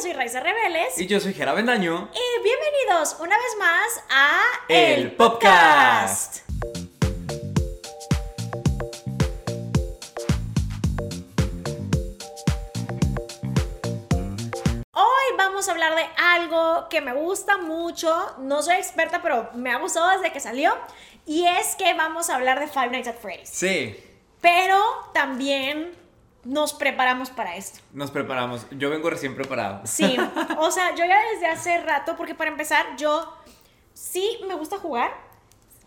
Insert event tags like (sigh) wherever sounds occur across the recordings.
yo soy Raiza Rebeles. Y yo soy Jera Bendaño. Y bienvenidos una vez más a El Podcast. Hoy vamos a hablar de algo que me gusta mucho. No soy experta, pero me ha gustado desde que salió. Y es que vamos a hablar de Five Nights at Freddy's. Sí, Pero también nos preparamos para esto. nos preparamos. Yo vengo recién preparado. Sí, (laughs) o sea, yo ya desde hace rato, porque para empezar, yo sí me gusta jugar,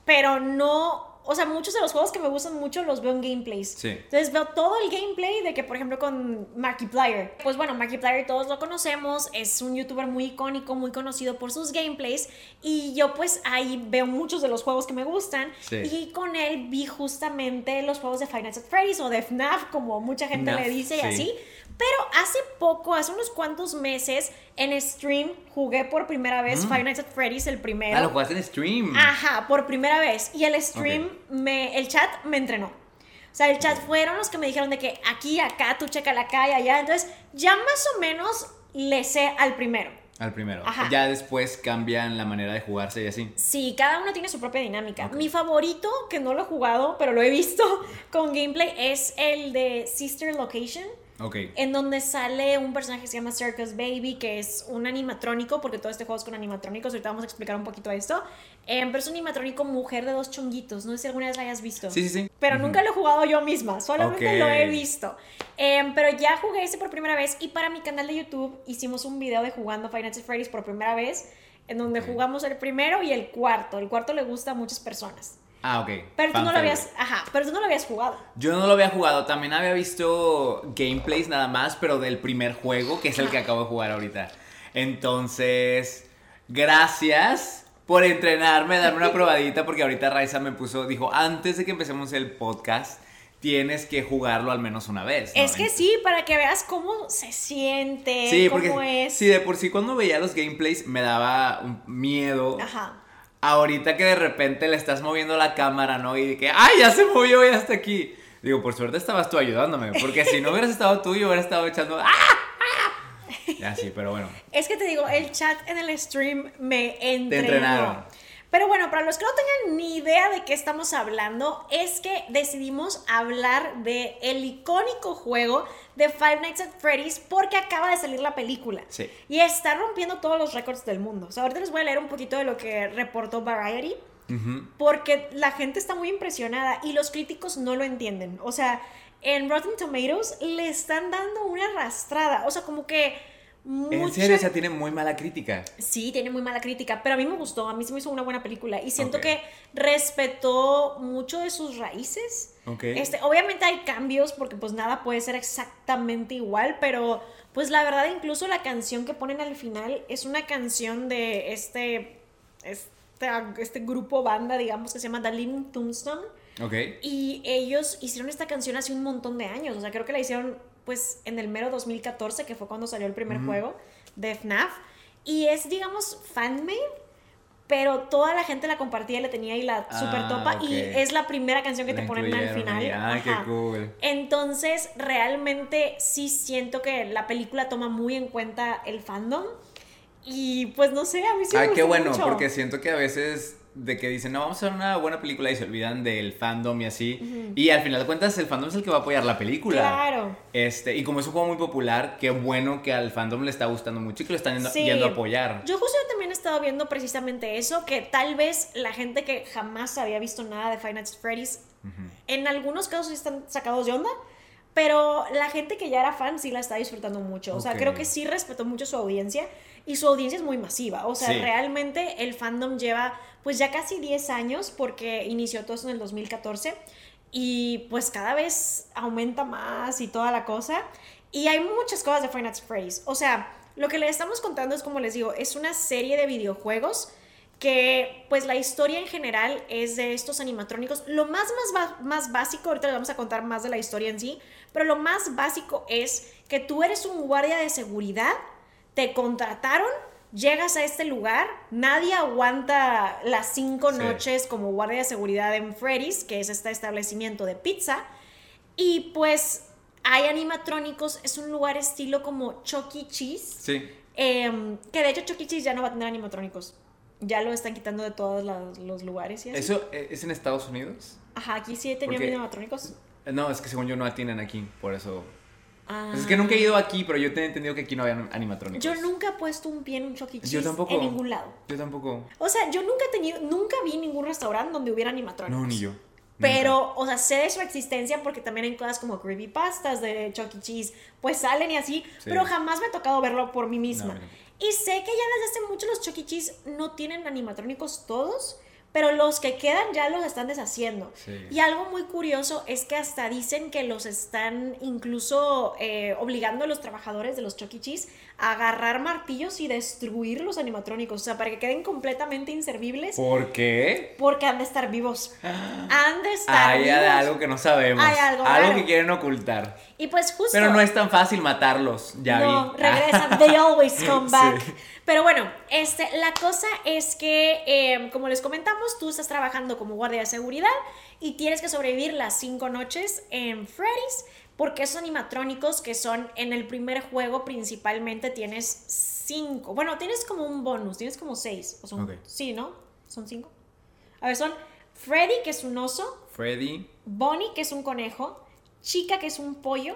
pero no, o sea, muchos de los juegos que me gustan mucho los veo en gameplays. Sí. Entonces veo todo el gameplay de que, por ejemplo, con Markiplier. Pues bueno, Markiplier todos lo conocemos, es un youtuber muy icónico, muy conocido por sus gameplays, y yo pues ahí veo muchos de los juegos que me gustan, Sí. y con él vi justamente los juegos de Nights at Freddy's o de FNAF, como mucha gente le dice y sí. así. Pero hace poco, hace unos cuantos meses, en stream jugué por primera vez Five Nights at Freddy's, el primero. Mm. Ah, lo jugaste en stream. Ajá, por primera vez. Y el stream, me, el chat me entrenó. O sea, el chat fueron los que me dijeron de que aquí, acá, tú checa acá y allá. Entonces, ya más o menos le sé al primero. Al primero. Ajá. Ya después cambian la manera de jugarse y así. Sí, cada uno tiene su propia dinámica. Ok. Mi favorito, que no lo he jugado, pero lo he visto (laughs) con gameplay, es el de Sister Location. Ok. En donde sale un personaje que se llama Circus Baby, que es un animatrónico, porque todo este juego es con animatrónicos. Ahorita vamos a explicar un poquito esto. Em, pero es un animatrónico mujer de dos chonguitos. No sé si alguna vez la hayas visto. Sí, sí, sí. Pero nunca lo he jugado yo misma, solamente lo he visto. Em, pero ya jugué ese por primera vez y para mi canal de YouTube hicimos un video de jugando Nights at Freddy's por primera vez, en donde jugamos el primero y el cuarto. El cuarto le gusta a muchas personas. Ah, ok. Pero tú no lo habías, ajá, pero tú no lo habías jugado. Yo no lo había jugado. También había visto gameplays nada más, pero del primer juego, que es el que acabo de jugar ahorita. Entonces, gracias por entrenarme, darme una (laughs) probadita, porque ahorita Raiza me puso, dijo, antes de que empecemos el podcast, tienes que jugarlo al menos una vez. ¿no? Es que sí, para que veas cómo se siente, Sí, cómo porque es. sí, de por sí cuando veía los gameplays me daba un miedo. Ajá. Ahorita que de repente le estás moviendo la cámara, ¿no? Y de que, ¡ay, ya se movió, ya está aquí! Digo, por suerte estabas tú ayudándome, porque si no hubieras estado tú, yo hubiera estado echando, ¡ah! ¡ah! Ya sí, pero bueno. Es que te digo, el chat en el stream me entrenó. entrenaron. Pero bueno, para los que no tengan ni idea de qué estamos hablando, es que decidimos hablar de el icónico juego de Five Nights at Freddy's porque acaba de salir la película. Sí. Y está rompiendo todos los récords del mundo. O sea, ahorita les voy a leer un poquito de lo que reportó Variety. Porque la gente está muy impresionada y los críticos no lo entienden. O sea, en Rotten Tomatoes le están dando una arrastrada. O sea, como que mucha... En serio, o sea, tiene muy mala crítica. Sí, tiene muy mala crítica, pero a mí me gustó, a mí se me hizo una buena película y siento que respetó mucho de sus raíces. Este, obviamente hay cambios porque pues nada puede ser exactamente igual, pero pues la verdad incluso la canción que ponen al final es una canción de este este, este grupo banda, digamos que se llama The Living Tombstone Ok. y ellos hicieron esta canción hace un montón de años, o sea, creo que la hicieron pues en el mero 2014, que fue cuando salió el primer juego de FNAF. Y es, digamos, fanmade, pero toda la gente la compartía y la tenía y la Ah, super topa. Y es la primera canción que La te ponen al final. ahí. Ay, qué cool. Entonces, realmente sí siento que la película toma muy en cuenta el fandom. Y pues no sé, a mí sí me Ay, qué bueno, mucho. porque siento que a veces de que dicen, no, vamos a hacer una buena película y se olvidan del fandom y así. Y al final de cuentas, el fandom es el que va a apoyar la película. Claro. Este, y como es un juego muy popular, qué bueno que al fandom le está gustando mucho y que lo están yendo, Sí. yendo a apoyar. Yo justo también he estado viendo precisamente eso, que tal vez la gente que jamás había visto nada de Five Nights at Freddy's, en algunos casos están sacados de onda, pero la gente que ya era fan sí la está disfrutando mucho. O sea, creo que sí respetó mucho su audiencia y su audiencia es muy masiva. O sea, Sí. realmente el fandom lleva pues ya casi 10 años porque inició todo eso en el 2014 y pues cada vez aumenta más y toda la cosa. Y hay muchas cosas de Five Nights Freddy's. O sea, lo que les estamos contando es, como les digo, es una serie de videojuegos que pues la historia en general es de estos animatrónicos. Lo más, más, más básico, ahorita les vamos a contar más de la historia en sí, pero lo más básico es que tú eres un guardia de seguridad, te contrataron, llegas a este lugar, nadie aguanta las cinco Sí. noches como guardia de seguridad en Freddy's, que es este establecimiento de pizza, y pues hay animatrónicos, es un lugar estilo como Chuck E. Cheese. Sí. em, que de hecho Chuck E. Cheese ya no va a tener animatrónicos. Ya lo están quitando de todos los, los lugares y así. ¿Eso es en Estados Unidos? Ajá, aquí sí tenían animatrónicos. No, es que según yo no la tienen aquí, por eso. Ah. Pues es que nunca he ido aquí, pero yo tenía entendido que aquí no había animatrónicos. Yo nunca he puesto un pie en un Chuck E. Cheese en ningún lado. Yo tampoco. O sea, yo nunca he tenido, nunca vi ningún restaurante donde hubiera animatrónicos. No, ni yo. Pero, o sea, sé de su existencia porque también hay cosas como creepypastas de Chuck E. Cheese, pues salen y así, Sí. pero jamás me ha tocado verlo por mí misma. Y sé que ya desde hace mucho los Chuck E. Cheese no tienen animatrónicos todos, pero los que quedan ya los están deshaciendo. Sí. Y algo muy curioso es que hasta dicen que los están incluso eh, obligando a los trabajadores de los Chuck E. Cheese a agarrar martillos y destruir los animatrónicos, o sea, para que queden completamente inservibles. ¿Por qué? Porque han de estar vivos. (gasps) Han de estar Hay vivos. algo que no sabemos. Hay algo raro. que quieren ocultar. Y pues justo. Pero no es tan fácil matarlos, ya no, vi. regresan. They always (laughs) come back. Sí. Pero bueno, este, la cosa es que, eh, como les comentamos, tú estás trabajando como guardia de seguridad y tienes que sobrevivir las cinco noches en Freddy's. Porque esos animatrónicos que son en el primer juego principalmente tienes cinco. Bueno, tienes como un bonus, tienes como seis. O son, Ok. Sí, ¿no? Son cinco. A ver, son Freddy, que es un oso. Freddy. Bonnie, que es un conejo, Chica, que es un pollo,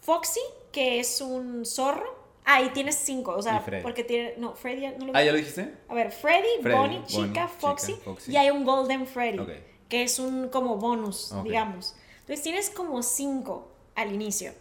Foxy, que es un zorro. Ah, y tienes cinco, o sea, porque tiene... No, Freddy no lo Ah, ¿ya lo dijiste? A ver, Freddy, Freddy, Bonnie, Bonnie, Chica, Chica, Foxy, y hay un Golden Freddy, Ok. que es un como bonus, digamos. Entonces tienes como cinco al inicio.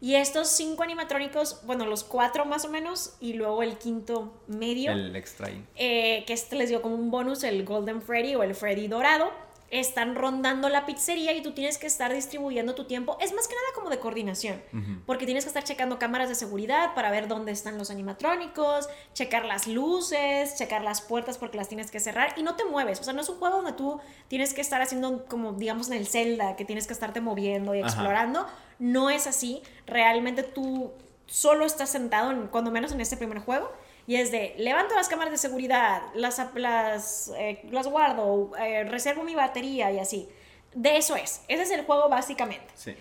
Y estos cinco animatrónicos, bueno, los cuatro más o menos, y luego el quinto medio El extra eh, que este les dio como un bonus, el Golden Freddy o el Freddy dorado, están rondando la pizzería y tú tienes que estar distribuyendo tu tiempo. Es más que nada como de coordinación, porque tienes que estar checando cámaras de seguridad para ver dónde están los animatrónicos, checar las luces, checar las puertas porque las tienes que cerrar y no te mueves. O sea, no es un juego donde tú tienes que estar haciendo como, digamos, en el Zelda, que tienes que estarte moviendo y Ajá. explorando. No es así. Realmente tú solo estás sentado, en- cuando menos en este primer juego. Y es de, levanto las cámaras de seguridad, las, las, eh, las guardo, eh, reservo mi batería y así. De eso es. Ese es el juego básicamente. Sí.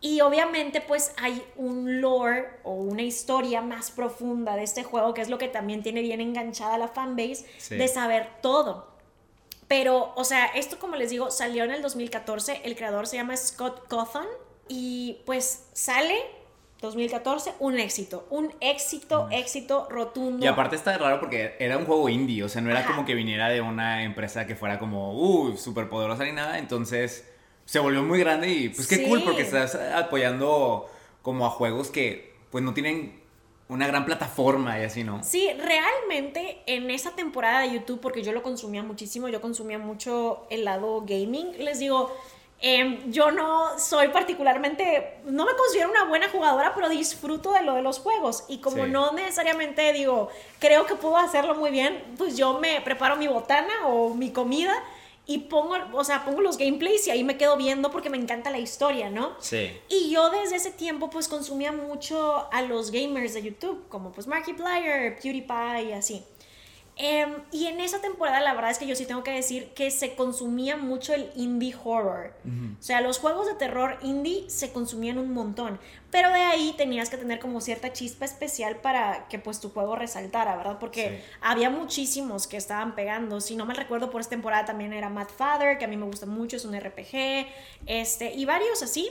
Y obviamente pues hay un lore o una historia más profunda de este juego, que es lo que también tiene bien enganchada la fanbase, Sí. de saber todo. Pero, o sea, esto como les digo, salió en el 2014, el creador se llama Scott Cawthon y pues sale 2014 un éxito, un éxito, éxito rotundo. Y aparte está raro porque era un juego indie, o sea, no era Ajá. como que viniera de una empresa que fuera como, uh, súper poderosa ni nada, entonces se volvió muy grande y pues qué Sí. cool porque estás apoyando como a juegos que pues no tienen una gran plataforma y así, ¿no? Sí, realmente en esa temporada de YouTube, porque yo lo consumía muchísimo, yo consumía mucho el lado gaming, les digo, em, yo no soy particularmente, no me considero una buena jugadora, pero disfruto de lo de los juegos. Y como Sí. no necesariamente digo, creo que puedo hacerlo muy bien, pues yo me preparo mi botana o mi comida y pongo, o sea, pongo los gameplays y ahí me quedo viendo porque me encanta la historia, ¿no? Sí. Y yo desde ese tiempo pues consumía mucho a los gamers de YouTube, como pues Markiplier, PewDiePie y así. Em, y en esa temporada la verdad es que yo sí tengo que decir que se consumía mucho el indie horror. O sea, los juegos de terror indie se consumían un montón. Pero de ahí tenías que tener como cierta chispa especial para que pues tu juego resaltara, ¿verdad? Porque Sí. había muchísimos que estaban pegando. Si no mal recuerdo, por esta temporada también era Mad Father, que a mí me gusta mucho, es un RPG. Este, y varios así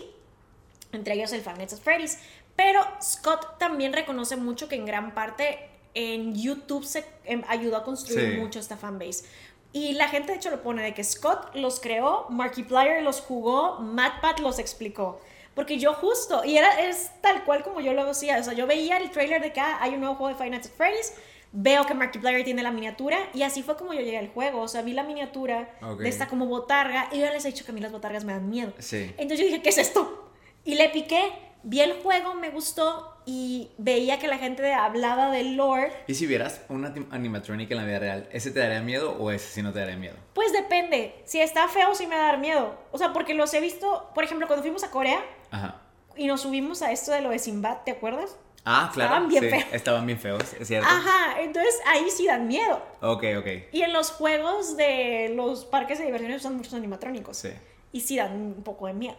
entre ellos el Five Nights at Freddy's. Pero Scott también reconoce mucho que en gran parte en YouTube se em, ayudó a construir Sí. mucho esta fanbase. Y la gente de hecho lo pone de que Scott los creó, Markiplier los jugó, MatPat los explicó. Porque yo justo, y era, es tal cual como yo lo decía, o sea, yo veía el trailer de que ah, hay un nuevo juego de at Freddy's, veo que Markiplier tiene la miniatura, y así fue como yo llegué al juego, o sea, vi la miniatura Ok. de esta como botarga, y yo les he dicho que a mí las botargas me dan miedo. Sí. Entonces yo dije, ¿qué es esto? Y le piqué, vi el juego, me gustó y veía que la gente hablaba del lore. ¿Y si vieras una animatronic en la vida real, ese te daría miedo o ese sí no te daría miedo? Pues depende, si está feo sí me va a dar miedo. O sea, porque los he visto, por ejemplo, cuando fuimos a Corea Ajá. y nos subimos a esto de lo de Sinbad, ¿te acuerdas? Ah, claro. Estaban bien sí, feos. Estaban bien feos, es cierto. Ajá, entonces ahí sí dan miedo. Ok, ok. Y en los juegos de los parques de diversiones usan muchos animatrónicos. Sí. Y sí dan un poco de miedo.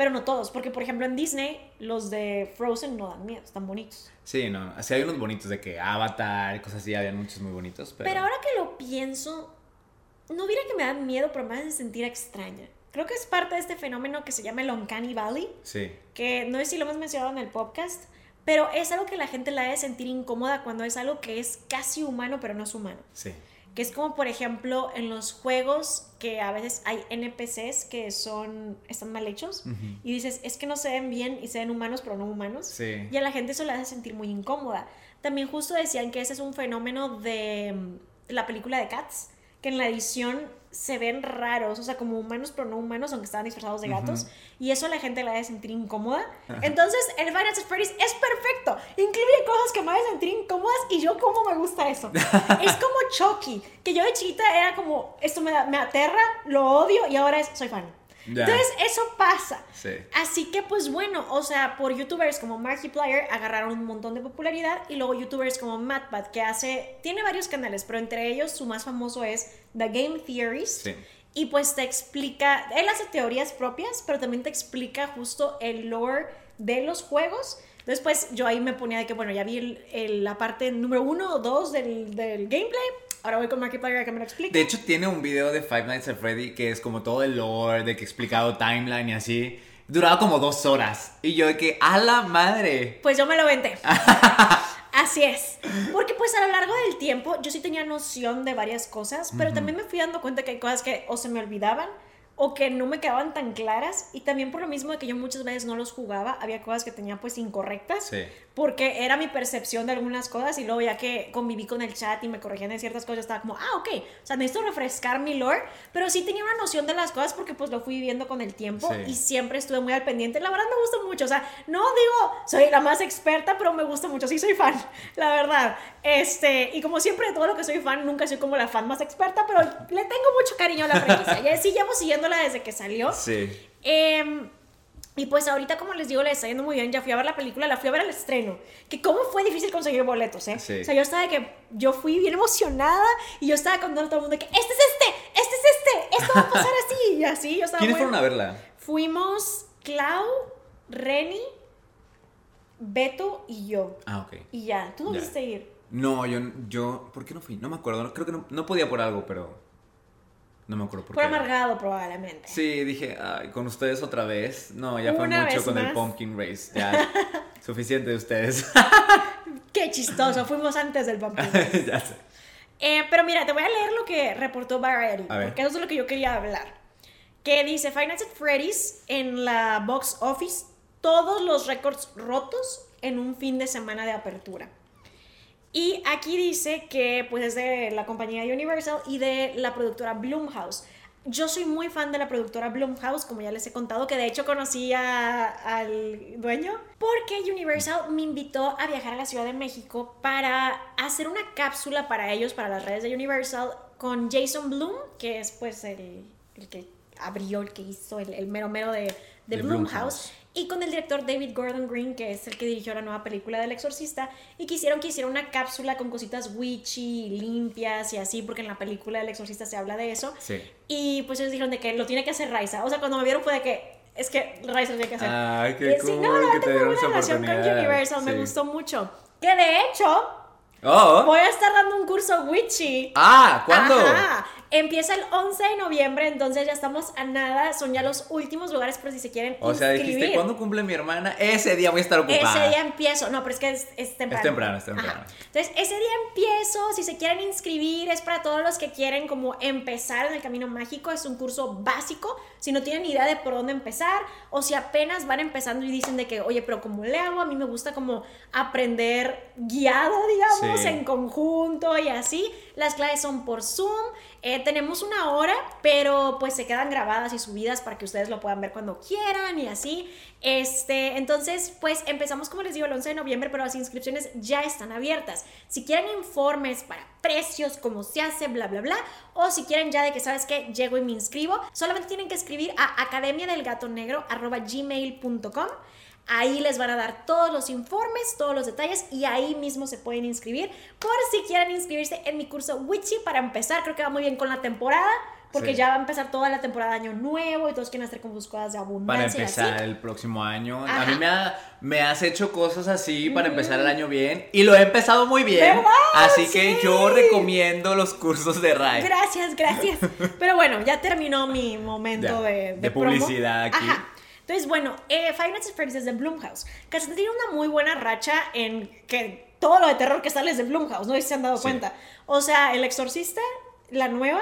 Pero no todos, porque por ejemplo en Disney los de Frozen no dan miedo, están bonitos. Sí, no, así hay unos bonitos de que Avatar cosas así, habían muchos muy bonitos, pero... Pero ahora que lo pienso, no hubiera que me dan miedo, pero me hacen sentir extraña. Creo que es parte de este fenómeno que se llama el Uncanny Valley, Sí, que no sé si lo hemos mencionado en el podcast, pero es algo que la gente la hace sentir incómoda cuando es algo que es casi humano, pero no es humano. sí. Que es como, por ejemplo, en los juegos que a veces hay NPCs que son, están mal hechos y dices, es que no se ven bien y se ven humanos, pero no humanos. Sí. Y a la gente eso le hace sentir muy incómoda. También justo decían que ese es un fenómeno de mm, la película de Cats, que en la edición se ven raros, o sea, como humanos pero no humanos, aunque estaban disfrazados de gatos. Y eso a la gente le hace sentir incómoda. Entonces, el at Freddy's es perfecto. Incluye cosas que me hacen sentir incómodas y yo como me gusta eso. (laughs) es como Chucky, que yo de chiquita era como, esto me, da- me aterra, lo odio y ahora es, soy fan. Ya. Entonces, eso pasa. Sí. Así que pues bueno, o sea, por youtubers como Markiplier agarraron un montón de popularidad y luego youtubers como MatPat que hace, tiene varios canales, pero entre ellos su más famoso es The Game Theorist. Sí. Y pues te explica, él hace teorías propias, pero también te explica justo el lore de los juegos. Pues yo ahí me ponía de que bueno, ya vi el- el- la parte número uno o dos del, del gameplay, ahora voy con Markiplier a que me lo explique. De hecho, tiene un video de Five Nights at Freddy que es como todo el lore, de que explicado timeline y así. Duraba como dos horas. Y yo de que, ¡a la madre! Pues yo me lo venté. (laughs) Así es. Porque pues a lo largo del tiempo yo sí tenía noción de varias cosas, pero también me fui dando cuenta que hay cosas que o se me olvidaban o que no me quedaban tan claras y también por lo mismo de que yo muchas veces no los jugaba, había cosas que tenía pues incorrectas Sí. Porque era mi percepción de algunas cosas y luego ya que conviví con el chat y me corregían en ciertas cosas, estaba como, ah, ok, o sea, necesito refrescar mi lore, pero sí tenía una noción de las cosas porque pues lo fui viviendo con el tiempo Sí. y siempre estuve muy al pendiente. La verdad me gusta mucho, o sea, no digo soy la más experta, pero me gusta mucho, sí soy fan, (laughs) la verdad. Este, y como siempre de todo lo que soy fan, nunca soy como la fan más experta, pero le tengo mucho cariño a la franquicia. (laughs) Ya sí llevo siguiéndola desde que salió. Sí. Em, y pues ahorita, como les digo, le está yendo muy bien. Ya fui a ver la película, la fui a ver al estreno. Que cómo fue difícil conseguir boletos, ¿eh? Sí. O sea, yo estaba de que yo fui bien emocionada y yo estaba contando a todo el mundo de que este es este, este es este, esto va a pasar así (laughs) y así. Yo estaba ¿Quiénes muy- fueron a verla? Fuimos Clau, Reni, Beto y yo. Ah, ok. Y ya, ¿tú no quisiste ir? No, yo, yo, ¿por qué no fui? No me acuerdo, creo que no, no podía por algo, pero no me acuerdo por Por qué. amargado probablemente. Sí, dije, ay, con ustedes otra vez. No, ya fue Una mucho con el. Pumpkin Race. Ya, (laughs) suficiente de ustedes. (laughs) Qué chistoso, fuimos antes del Pumpkin (laughs) Race. ya sé. Eh, pero mira, te voy a leer lo que reportó Variety, porque eso es lo que yo quería hablar. Que dice, Nights at Freddy's en la box office, todos los récords rotos en un fin de semana de apertura. Y aquí dice que pues es de la compañía Universal y de la productora Blumhouse. Yo soy muy fan de la productora Blumhouse, como ya les he contado, que de hecho conocí a- al dueño, porque Universal me invitó a viajar a la Ciudad de México para hacer una cápsula para ellos, para las redes de Universal, con Jason Blum, que es pues el, el que abrió, el que hizo, el, el mero mero de, de, De Blumhouse. Blumhouse. Y con el director David Gordon Green, que es el que dirigió la nueva película del exorcista, y quisieron que hiciera una cápsula con cositas witchy, limpias y así, porque en la película del exorcista se habla de eso. Sí. Y pues ellos dijeron de que lo tiene que hacer Raisa. O sea, cuando me vieron fue de que es que Raisa lo tiene que hacer. Ay, qué Eh, sí, no, cool la que te tengo dieron una relación con. Universal, me Sí. gustó mucho. Que de hecho, Oh. voy a estar dando un curso witchy. Ah, ¿cuándo? Ajá. Empieza el 11 de noviembre, entonces ya estamos a nada. Son ya los últimos lugares por si se quieren O sea, inscribir. dijiste, ¿cuándo cumple mi hermana? Ese día voy a estar ocupada. Ese día empiezo. No, pero es que es, es temprano. Es temprano, es temprano. Ajá. Entonces, ese día empiezo. Si se quieren inscribir, es para todos los que quieren como empezar en el camino mágico. Es un curso básico. Si no tienen idea de por dónde empezar, o si apenas van empezando y dicen de que, oye, pero ¿cómo le hago? A mí me gusta como aprender guiado, digamos, Sí. En conjunto y así. Las clases son por Zoom. Eh, tenemos una hora, pero pues se quedan grabadas y subidas para que ustedes lo puedan ver cuando quieran y así. Este, entonces, pues empezamos como les digo el 11 de noviembre, pero las inscripciones ya están abiertas. Si quieren informes para precios, cómo se hace, bla, bla, bla, o si quieren ya de que sabes que llego y me inscribo, solamente tienen que escribir a academia Ahí les van a dar todos los informes, todos los detalles y ahí mismo se pueden inscribir por si quieren inscribirse en mi curso Witchy para empezar. Creo que va muy bien con la temporada porque Sí. ya va a empezar toda la temporada de año nuevo y todos quieren hacer como sus cosas de Para abundancia. y así. empezar el próximo año. A mí me, ha- me has hecho cosas así para empezar el año bien. Y lo he empezado muy bien. ¿Verdad? Así que yo recomiendo los cursos de Rai. Gracias, gracias. (laughs) Pero bueno, ya terminó mi momento Ya, de, de, de promo. publicidad aquí. Ajá. Entonces, bueno, eh, Five Nights at Freddy's es de Blumhouse. Hasta tiene una muy buena racha en que todo lo de terror que sale es de Blumhouse, no sé si se han dado Sí. cuenta. O sea, El Exorcista, la nueva,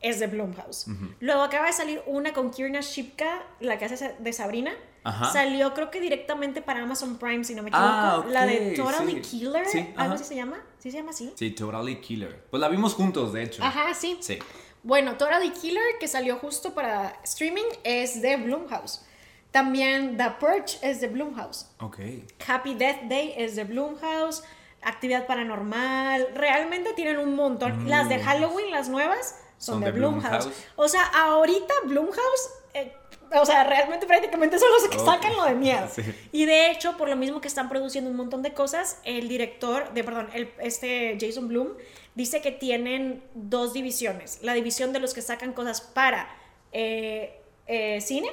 es de Blumhouse. Luego acaba de salir una con Kierna Shipka, la que hace de Sabrina. Ajá. Salió creo que directamente para Amazon Prime, si no me equivoco. Ah, La de Totally sí. Killer, Sí, algo así se llama. ¿Sí se llama así? Sí, Totally Killer. Pues la vimos juntos, de hecho. Ajá, sí. Sí. Bueno, Totally Killer, que salió justo para streaming, es de Blumhouse. También The Purge es de Blumhouse. Ok. Happy Death Day es de Blumhouse. Actividad Paranormal. Realmente tienen un montón. Las de Halloween, las nuevas, son, Son de, de Blumhouse. Blumhouse. O sea, ahorita Blumhouse. eh, o sea, realmente prácticamente son los que sacan lo de miedo. (laughs) Sí. Y de hecho, por lo mismo que están produciendo un montón de cosas, el director, de perdón, el, este Jason Bloom, dice que tienen dos divisiones. La división de los que sacan cosas para eh, eh, cine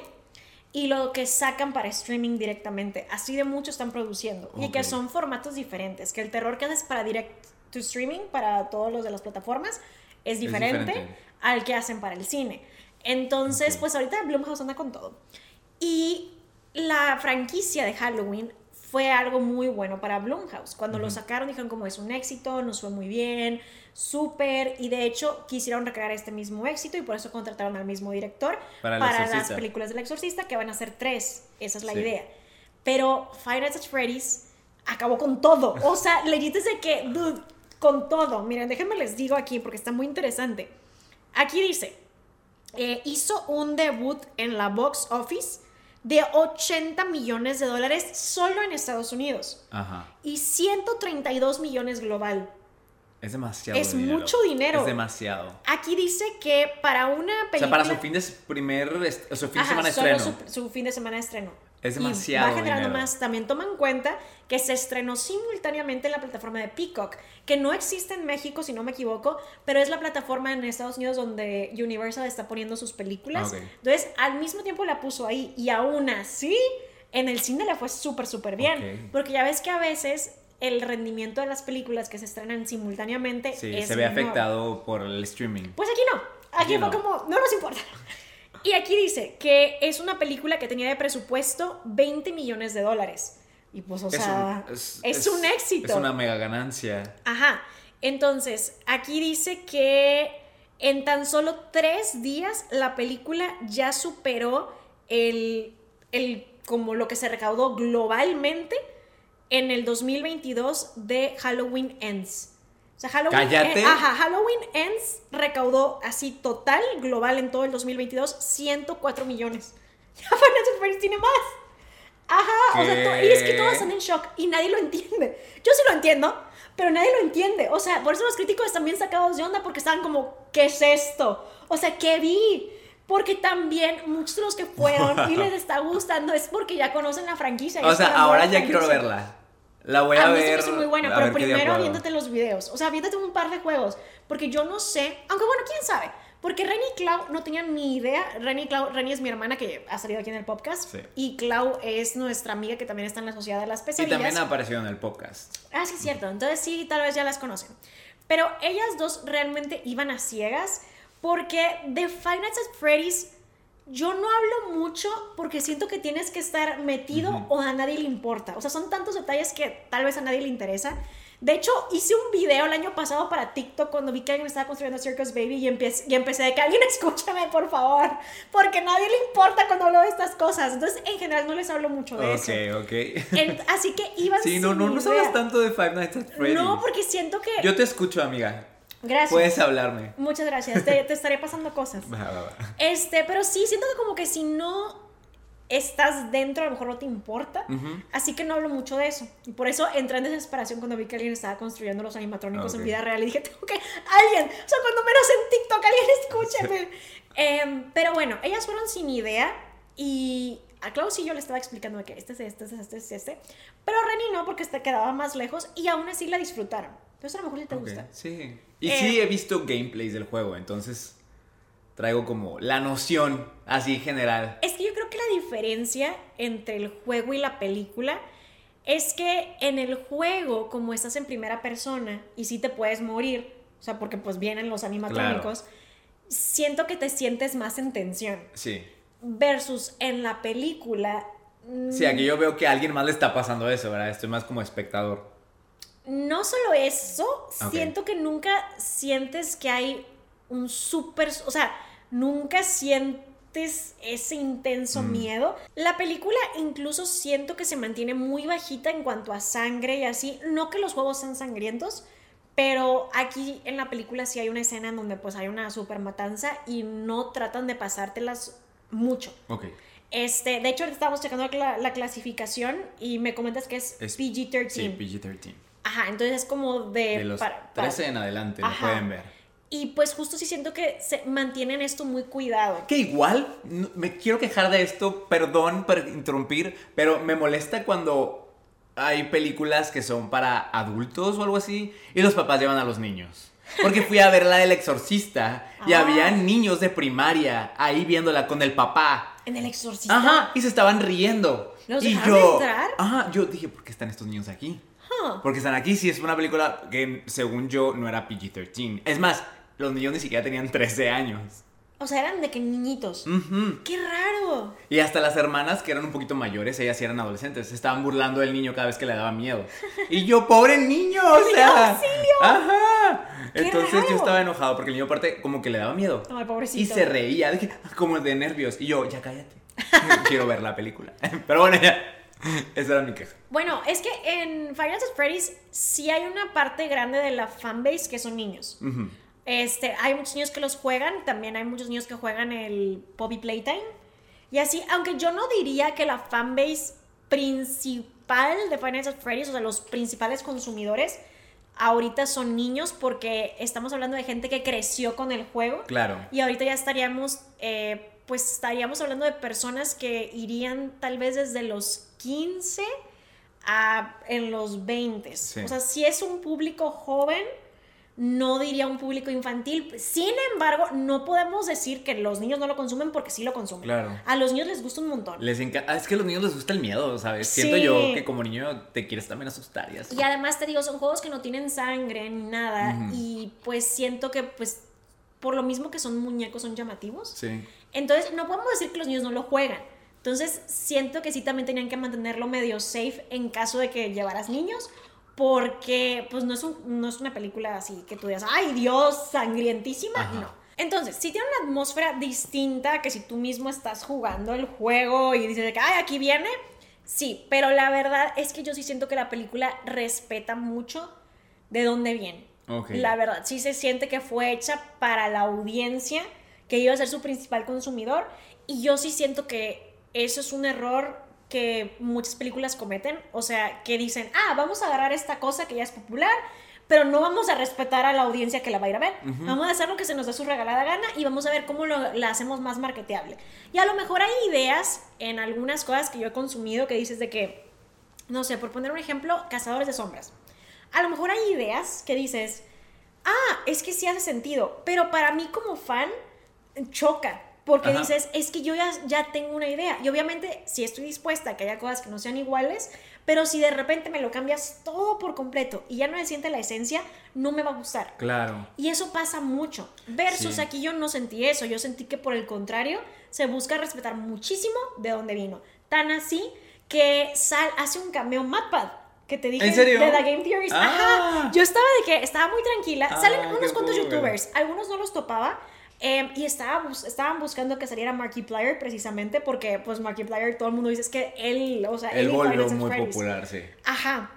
y lo que sacan para streaming directamente. Así de mucho están produciendo. Y que son formatos diferentes. Que el terror que haces para direct to streaming, para todos los de las plataformas, es diferente, diferente. al que hacen para el cine. Entonces, pues ahorita Blumhouse anda con todo. Y la franquicia de Halloween fue algo muy bueno para Blumhouse. Cuando lo sacaron dijeron como es un éxito, nos fue muy bien, súper, y de hecho quisieron recrear este mismo éxito y por eso contrataron al mismo director Para las películas del exorcista, que van a ser tres, esa es la Sí. idea. Pero Five Nights at Freddy's acabó con todo, o sea, legit es de que, dude, con todo. Miren, déjenme les digo aquí porque está muy interesante. Aquí dice, eh, hizo un debut en la box office de 80 millones de dólares solo en Estados Unidos Ajá. y 132 millones global. Es demasiado Es dinero. mucho dinero. Es demasiado. Aquí dice que para una O película... sea, para su fin de primer o su fin de semana de estreno. Su, su fin de semana de estreno. Es Y demasiado va generando dinero. más. También toma en cuenta que se estrenó simultáneamente en la plataforma de Peacock, que no existe en México, si no me equivoco, pero es la plataforma en Estados Unidos donde Universal está poniendo sus películas. Ok. Entonces, al mismo tiempo la puso ahí y aún así, en el cine le fue súper, súper bien. Ok. Porque ya ves que a veces el rendimiento de las películas que se estrenan simultáneamente Sí, es se ve menor. afectado por el streaming. Pues aquí no. Aquí Aquí fue no. como, no nos importa. Y aquí dice que es una película que tenía de presupuesto 20 millones de dólares. Y pues, o Es sea, un- es, es- un éxito. Es una mega ganancia. Ajá. Entonces, aquí dice que en tan solo tres días la película ya superó el, el como lo que se recaudó globalmente en el 2022 de Halloween Ends. O sea, Halloween, Cállate. ajá, Halloween Ends recaudó así total, global en todo el 2022, 104 millones. (laughs) Ya Vanessa Freddy's tiene más. Ajá, o sea, y es que ¿Qué? todos están en shock y nadie lo entiende. Yo sí lo entiendo, pero nadie lo entiende. O sea, por eso los críticos están bien sacados de onda porque estaban como, ¿qué es esto? O sea, ¿qué vi? Porque también muchos de los que fueron y les (laughs) está gustando es porque ya conocen la franquicia. O sea, ahora ya quiero verla. La voy a, A mí se me hizo muy buena, pero primero viéndote los videos. O sea, viéndote un par de juegos. Porque yo no sé, aunque bueno, quién sabe. Porque Reni y Clau no tenían ni idea. Reni, y Clau, Reni es mi hermana que ha salido aquí en el podcast. Sí. Y Clau es nuestra amiga que también está en la Sociedad de las Y Pesadillas. también ha aparecido en el podcast. Ah, sí, es cierto. Entonces sí, tal vez ya las conocen. Pero ellas dos realmente iban a ciegas porque de Five Nights at Freddy's yo no hablo mucho porque siento que tienes que estar metido o a nadie le importa. O sea, son tantos detalles que tal vez a nadie le interesa. De hecho, hice un video el año pasado para TikTok cuando vi que alguien estaba construyendo Circus Baby y empecé, y empecé de que alguien (laughs) escúchame, por favor, porque a nadie le importa cuando hablo de estas cosas. Entonces, en general, no les hablo mucho de eso. Ok, ok. En- así que iban Sí, no, sin no, no sabes tanto de Five Nights at Freddy's. No, porque siento que. Yo te escucho, amiga. Gracias. Puedes hablarme. Muchas gracias. Te, te estaré pasando cosas. (laughs) Este, pero sí, siento que como que si no estás dentro, a lo mejor no te importa. Así que no hablo mucho de eso. Y por eso entré en desesperación cuando vi que alguien estaba construyendo los animatrónicos en vida real. Y dije, tengo que. Alguien. O sea, cuando menos en TikTok, alguien (laughs) escúcheme. Em, pero bueno, ellas fueron sin idea. Y a Klaus y yo le estaba explicando que este es este, este, este, este, este, pero Reni no porque te quedaba más lejos y aún así la disfrutaron. Entonces a lo mejor sí te gusta. Sí. Y Eh, sí he visto gameplays del juego, entonces traigo como la noción así general. Es que yo creo que la diferencia entre el juego y la película es que en el juego, como estás en primera persona y sí te puedes morir, o sea, porque pues vienen los animatrónicos, siento que te sientes más en tensión. Sí. Versus en la película. mm, Sí, aquí yo veo que a alguien más le está pasando eso, ¿verdad? Estoy más como espectador. No solo eso, siento que nunca sientes que hay un súper, o sea, nunca sientes ese intenso Mm. miedo. La película incluso siento que se mantiene muy bajita en cuanto a sangre y así. No que los juegos sean sangrientos, pero aquí en la película sí hay una escena en donde pues hay una super matanza y no tratan de pasártelas mucho. Ok. Este, de hecho, ahorita estábamos checando la, la clasificación y me comentas que es, Es- PG-13. Sí, PG-13. Ajá, entonces es como de... De los para- para- 13 en adelante, lo Ajá. pueden ver. Y pues justo sí siento que se mantienen esto muy cuidado. Que igual, me quiero quejar de esto, perdón por interrumpir, pero me molesta cuando hay películas que son para adultos o algo así y los papás llevan a los niños. Porque fui a ver la del exorcista y (laughs) Ah. había niños de primaria ahí viéndola con el papá. En el exorcista. Ajá, y se estaban riendo. ¿Los y yo, entrar? Ajá, yo dije, ¿por qué están estos niños aquí? Huh. Porque están aquí, sí es una película que según yo no era PG-13. Es más, los niños ni siquiera tenían 13 años. O sea, eran de que niñitos. Ujú. ¡Qué raro! Y hasta las hermanas que eran un poquito mayores, ellas sí eran adolescentes, se estaban burlando del niño cada vez que le daba miedo. (laughs) Y yo, pobre niño, o sea. auxilio! Ajá. ¡Qué Entonces raro! yo estaba enojado porque el niño aparte como que le daba miedo. Ay, pobrecito. Y se reía, como de nervios. Y yo, ya cállate. (laughs) Quiero ver la película. (laughs) Pero bueno, ya. (laughs) Esa era mi queja. Bueno, es que en Final Fantasy Freddy's sí hay una parte grande de la fanbase que son niños. Este, hay muchos niños que los juegan, también hay muchos niños que juegan el Poppy Playtime. Y así, aunque yo no diría que la fanbase principal de Final Fantasy Freddy's, o sea, los principales consumidores, ahorita son niños porque estamos hablando de gente que creció con el juego. Claro. Y ahorita ya estaríamos, eh, pues estaríamos hablando de personas que irían tal vez desde los 15 a en los 20. Sí. O sea, si es un público joven, no diría un público infantil. Sin embargo, no podemos decir que los niños no lo consumen porque sí lo consumen. Claro. A los niños les gusta un montón. Les encanta. Es que a los niños les gusta el miedo, ¿sabes? Sí. Siento yo que como niño te quieres también asustar y así. Y además te digo, son juegos que no tienen sangre ni nada. Ujú. Y pues siento que, pues, por lo mismo que son muñecos, son llamativos. Sí. Entonces, no podemos decir que los niños no lo juegan. Entonces, siento que sí también tenían que mantenerlo medio safe en caso de que llevaras niños, porque pues no es, un- no es una película así que tú digas, ay Dios, sangrientísima, Ajá. no. Entonces, sí tiene una atmósfera distinta que si tú mismo estás jugando el juego y dices que, ay, aquí viene, sí, pero la verdad es que yo sí siento que la película respeta mucho de dónde viene. La verdad, sí se siente que fue hecha para la audiencia, que iba a ser su principal consumidor, y yo sí siento que eso es un error que muchas películas cometen, o sea, que dicen, ah, vamos a agarrar esta cosa que ya es popular, pero no vamos a respetar a la audiencia que la va a ir a ver. Ujú. Vamos a hacer lo que se nos da su regalada gana y vamos a ver cómo lo, la hacemos más marketeable. Y a lo mejor hay ideas en algunas cosas que yo he consumido que dices de que, no sé, por poner un ejemplo, Cazadores de Sombras. A lo mejor hay ideas que dices, ah, es que sí hace sentido, pero para mí como fan choca, porque Ajá. dices, es que yo ya, ya tengo una idea. Y obviamente sí estoy dispuesta a que haya cosas que no sean iguales, pero si de repente me lo cambias todo por completo y ya no se siente la esencia, no me va a gustar. Claro. Y eso pasa mucho. Versus Sí. aquí yo no sentí eso. Yo sentí que por el contrario se busca respetar muchísimo de dónde vino. Tan así que Sal hace un cameo Mapad. Que te dije ¿En serio? de The Game Theories. Ah. Ajá. Yo estaba de que estaba muy tranquila. Ah, Salen unos cuantos cool. youtubers. Algunos no los topaba. Eh, y estaba, estaban buscando que saliera Markiplier precisamente porque pues Markiplier todo el mundo dice es que él, o sea, Él y volvió muy popular, sí. Ajá.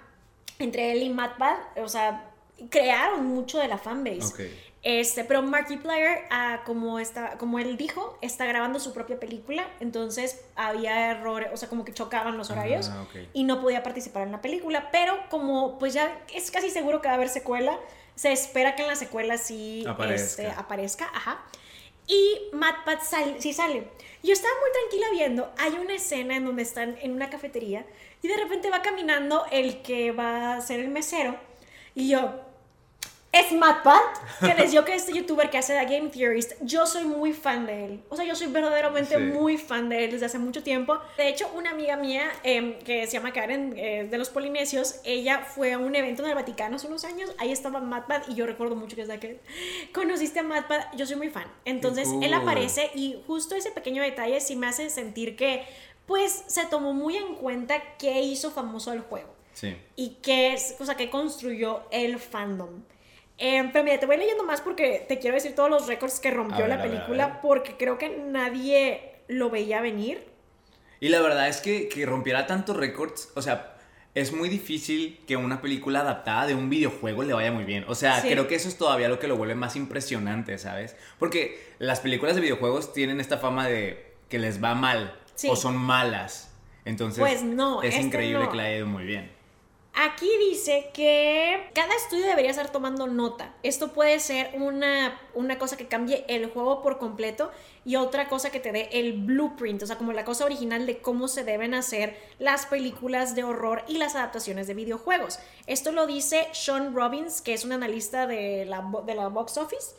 Entre él y Mattbad, o sea, crearon mucho de la fanbase. Ok. Este, pero Markiplier, ah, como, está, como él dijo, está grabando su propia película, entonces había errores, o sea, como que chocaban los horarios Ah, ok. y no podía participar en la película, pero como pues ya es casi seguro que va a haber secuela, se espera que en la secuela sí Aparezca. este, aparezca, ajá. Y MatPat sal, sí sale. Yo estaba muy tranquila viendo, hay una escena en donde están en una cafetería y de repente va caminando el que va a ser el mesero y yo, es MatPat, que les dio que este youtuber que hace The Game Theorist, yo soy muy fan de él. O sea, yo soy verdaderamente muy fan de él desde hace mucho tiempo. De hecho, una amiga mía em, que se llama Karen, eh, de los Polinesios, ella fue a un evento en el Vaticano hace unos años, ahí estaba MatPat y yo recuerdo mucho que desde que conociste a MatPat, yo soy muy fan. Entonces, él aparece y justo ese pequeño detalle sí me hace sentir que, pues, se tomó muy en cuenta qué hizo famoso el juego. Sí. Y qué, o sea, qué construyó el fandom. Eh, pero mira, te voy leyendo más porque te quiero decir todos los récords que rompió la película porque creo que nadie lo veía venir. Y la verdad es que, que rompiera tantos récords, o sea, es muy difícil que una película adaptada de un videojuego le vaya muy bien. O sea, creo que eso es todavía lo que lo vuelve más impresionante, ¿sabes? Porque las películas de videojuegos tienen esta fama de que les va mal o son malas. Entonces, pues no, es este increíble que le haya ido muy bien. Aquí dice que cada estudio debería estar tomando nota. Esto puede ser una, una, cosa que cambie el juego por completo y otra cosa que te dé el blueprint, o sea, como la cosa original de cómo se deben hacer las películas de horror y las adaptaciones de videojuegos. Esto lo dice Sean Robbins, que es un analista de la, de la box office.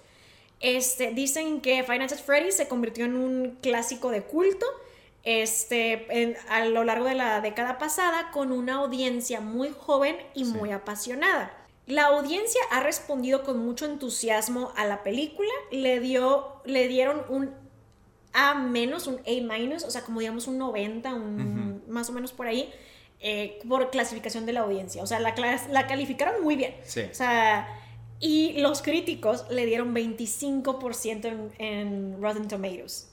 Este, dicen que Final Fantasy Freddy se convirtió en un clásico de culto este, a lo largo de la década pasada con una audiencia muy joven y muy apasionada. La audiencia ha respondido con mucho entusiasmo a la película, le, dio, le dieron un A menos, un A minus, o sea, como digamos un 90, un, más o menos por ahí, eh, por clasificación de la audiencia. O sea, la, la calificaron muy bien. O sea, y los críticos le dieron 25% en, en Rotten Tomatoes.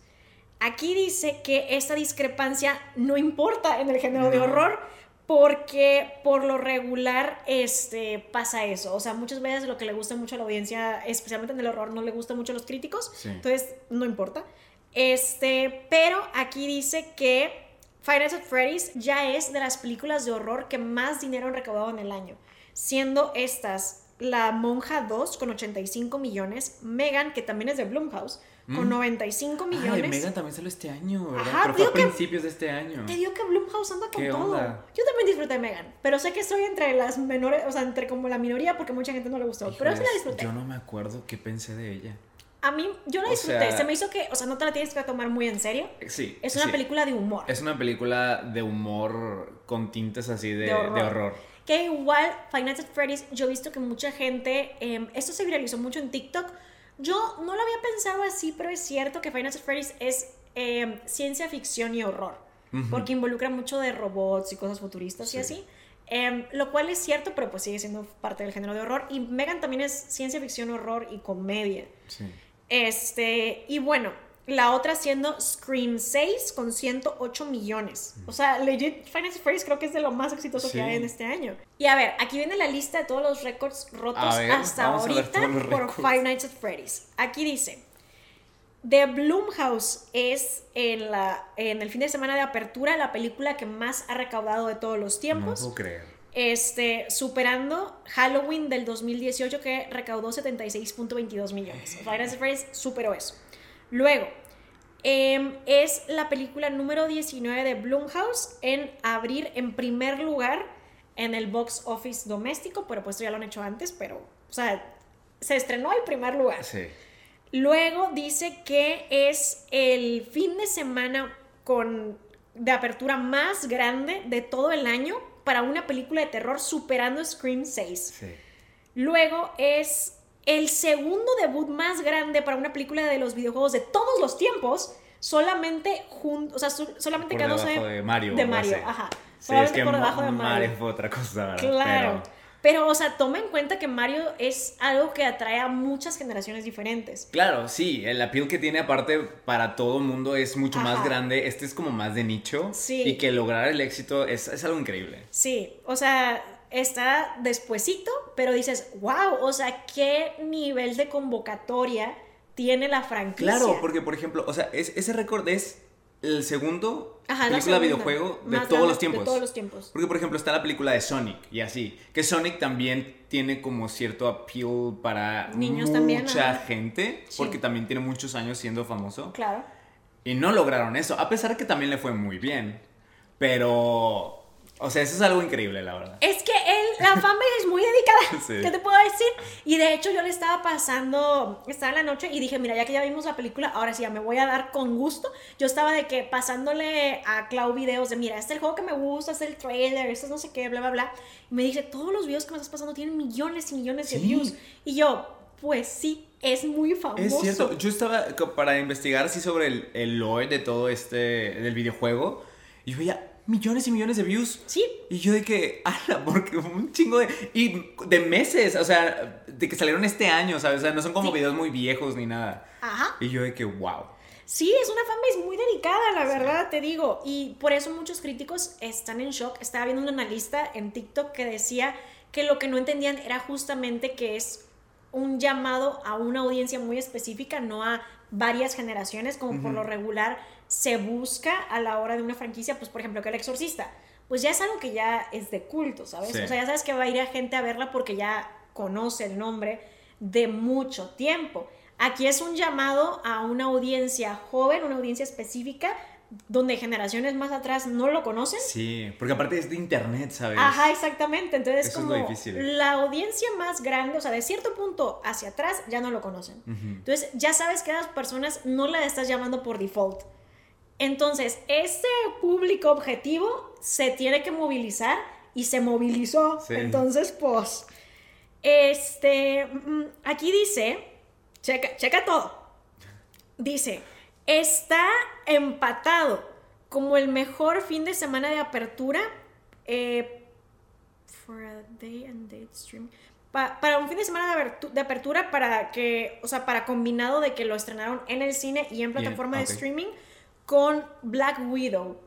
Aquí dice que esta discrepancia no importa en el género de horror porque por lo regular este, pasa eso. O sea, muchas veces lo que le gusta mucho a la audiencia, especialmente en el horror, no le gusta mucho a los críticos. Entonces, no importa. Este, pero aquí dice que Final Fantasy Freddy's ya es de las películas de horror que más dinero han recaudado en el año. Siendo estas La Monja 2 con 85 millones, Megan, que también es de Blumhouse, con 95 millones. Ay, Megan también salió este año, ¿verdad? Ajá, pero fue a principios de este año. Te digo que Blumhouse anda con todo. Yo también disfruté de Megan, pero sé que estoy entre las menores, o sea, entre como la minoría porque mucha gente no le gustó, pero sí la disfruté. Yo no me acuerdo qué pensé de ella. A mí, yo la disfruté. se me hizo que, o sea, no te la tienes que tomar muy en serio. Sí. Es una película de humor. Es una película de humor con tintes así de, horror. Que igual, Final Fantasy Freddy's, yo he visto que mucha gente, eh, esto se viralizó mucho en TikTok yo no lo había pensado así, pero es cierto que Final Fantasy Freddy's es em, ciencia ficción y horror, porque involucra mucho de robots y cosas futuristas y así. Em, lo cual es cierto, pero pues sigue siendo parte del género de horror. Y Megan también es ciencia ficción, horror y comedia. Sí. Este, y bueno, la otra siendo Scream 6 con 108 millones. O sea, legit, Finance Freddy's creo que es de lo más exitoso que hay en este año. Y a ver, aquí viene la lista de todos los récords rotos hasta ahorita por Five Nights at Freddy's. Aquí dice, The Bloomhouse es en, la, en el fin de semana de apertura la película que más ha recaudado de todos los tiempos. No puedo creer. Este, superando Halloween del 2018 que recaudó 76.22 millones. Five Nights at Freddy's superó eso. Luego, em, es la película número 19 de Blumhouse en abrir en primer lugar en el box office doméstico, pero pues ya lo han hecho antes, pero, o sea, se estrenó en primer lugar. Sí. Luego dice que es el fin de semana con, de apertura más grande de todo el año para una película de terror superando Scream 6. Sí. Luego es el segundo debut más grande para una película de los videojuegos de todos los tiempos, solamente junto, o sea, solamente por de Mario. De Mario, ajá. Sí, es que por debajo de Mario. fue otra cosa, Claro. Pero... o sea, toma en cuenta que Mario es algo que atrae a muchas generaciones diferentes. Claro, sí, el appeal que tiene aparte para todo el mundo es mucho más grande. Este es como más de nicho. Sí. Y que lograr el éxito es, es algo increíble. Sí, o sea, está despuesito, pero dices, wow, o sea, qué nivel de convocatoria tiene la franquicia. Claro, porque por ejemplo, o sea, ese récord es el segundo Ajá, película segunda, videojuego de todos grande los tiempos. De todos los tiempos. Porque, por ejemplo, está la película de Sonic y así. Que Sonic también tiene como cierto appeal para Niños mucha también, gente. Sí. Porque también tiene muchos años siendo famoso. Claro. Y no lograron eso. A pesar de que también le fue muy bien. Pero. O sea, eso es algo increíble, la verdad. Es que él, la fanbase es muy dedicada. (laughs) Sí. ¿Qué te puedo decir? Y de hecho, yo le estaba pasando, estaba en la noche y dije, mira, ya que ya vimos la película, ahora sí ya me voy a dar con gusto. Yo estaba de que pasándole a Clau videos de, mira, este es el juego que me gusta, este es el trailer, este es no sé qué, bla, bla, bla. Y me dice, todos los videos que me estás pasando tienen millones y millones de Sí. views. Y yo, pues sí, es muy famoso. Es cierto, yo estaba para investigar así sobre el, el lore de todo este, del videojuego, y veía millones y millones de views. Sí, Y yo de que, ala, porque un chingo de... Y de meses, o sea, de que salieron este año, ¿sabes? O sea, no son como Sí. videos muy viejos ni nada. ajá. Y yo de que, wow. Sí, es una fanbase muy dedicada, la verdad, te digo. Y por eso muchos críticos están en shock. Estaba viendo un analista en TikTok que decía que lo que no entendían era justamente que es un llamado a una audiencia muy específica, no a varias generaciones, como por lo regular se busca a la hora de una franquicia, pues por ejemplo que El Exorcista, pues ya es algo que ya es de culto, ¿sabes? Sí. O sea, ya sabes que va a ir a gente a verla porque ya conoce el nombre de mucho tiempo. Aquí es un llamado a una audiencia joven, una audiencia específica, donde generaciones más atrás no lo conocen. Sí, porque aparte es de internet, ¿sabes? Ajá, exactamente. Entonces, Eso es como la audiencia más grande, o sea, de cierto punto hacia atrás, ya no lo conocen. Entonces, ya sabes que a las personas no la estás llamando por default. Entonces, ese público objetivo se tiene que movilizar y se movilizó. Sí. Entonces, pues, este, mm, aquí dice, checa, checa todo. Dice, está empatado como el mejor fin de semana de apertura eh, for a day and date stream. Pa- para un fin de semana de, apertura para que, o sea, para combinado de que lo estrenaron en el cine y en plataforma de streaming con Black Widow.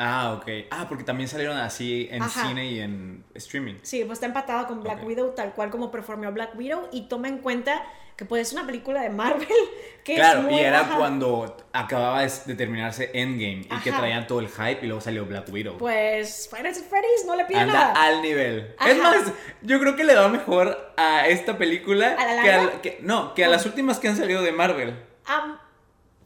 Ah, ok. Ah, porque también salieron así en Ajá. cine y en streaming. Sí, pues está empatado con Black. Widow tal cual como performó Black Widow y toma en cuenta que pues es una película de Marvel (laughs) que es Claro, muy- y era cuando acababa de terminarse Endgame y que traían todo el hype y luego salió Black Widow. Pues Fantasy Freddy's no le pide Anda nada. al nivel. Ajá. Es más, yo creo que le va mejor a esta película ¿A la que, a, que- no, que a las últimas que han salido de Marvel.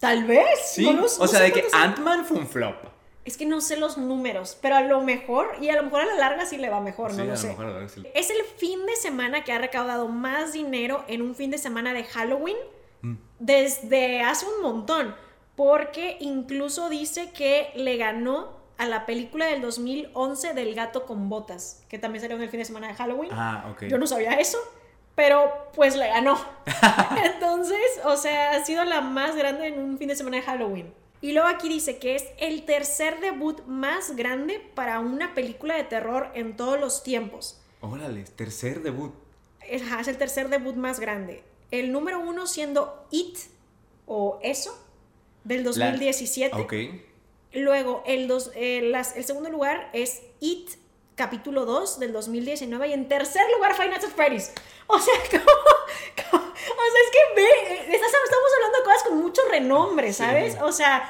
Tal vez. Sí, no lo- o no sea, de que Ant-Man fue un flop. Es que no sé los números, pero a lo mejor, y a lo mejor a la larga sí le va mejor, Sí, no a lo lo sé. mejor, ver si- Es el fin de semana que ha recaudado más dinero en un fin de semana de Halloween Mm. desde hace un montón, porque incluso dice que le ganó a la película del 2011 del gato con botas, que también salió en el fin de semana de Halloween. Ah, ok. Yo no sabía eso, pero pues le ganó. (laughs) Entonces, o sea, ha sido la más grande en un fin de semana de Halloween. Y luego aquí dice que es el tercer debut más grande para una película de terror en todos los tiempos. Órale, tercer debut. Es, el tercer debut más grande. El número uno siendo It o Eso del 2017. Ok. Luego, el, dos, eh, las- el segundo lugar es It, capítulo 2 del 2019. Y en tercer lugar, Final Fantasy Freddy's. O sea, (laughs) como, como- o sea, es que ve, eh, estamos hablando de cosas con mucho renombre, Sí. ¿sabes? O sea,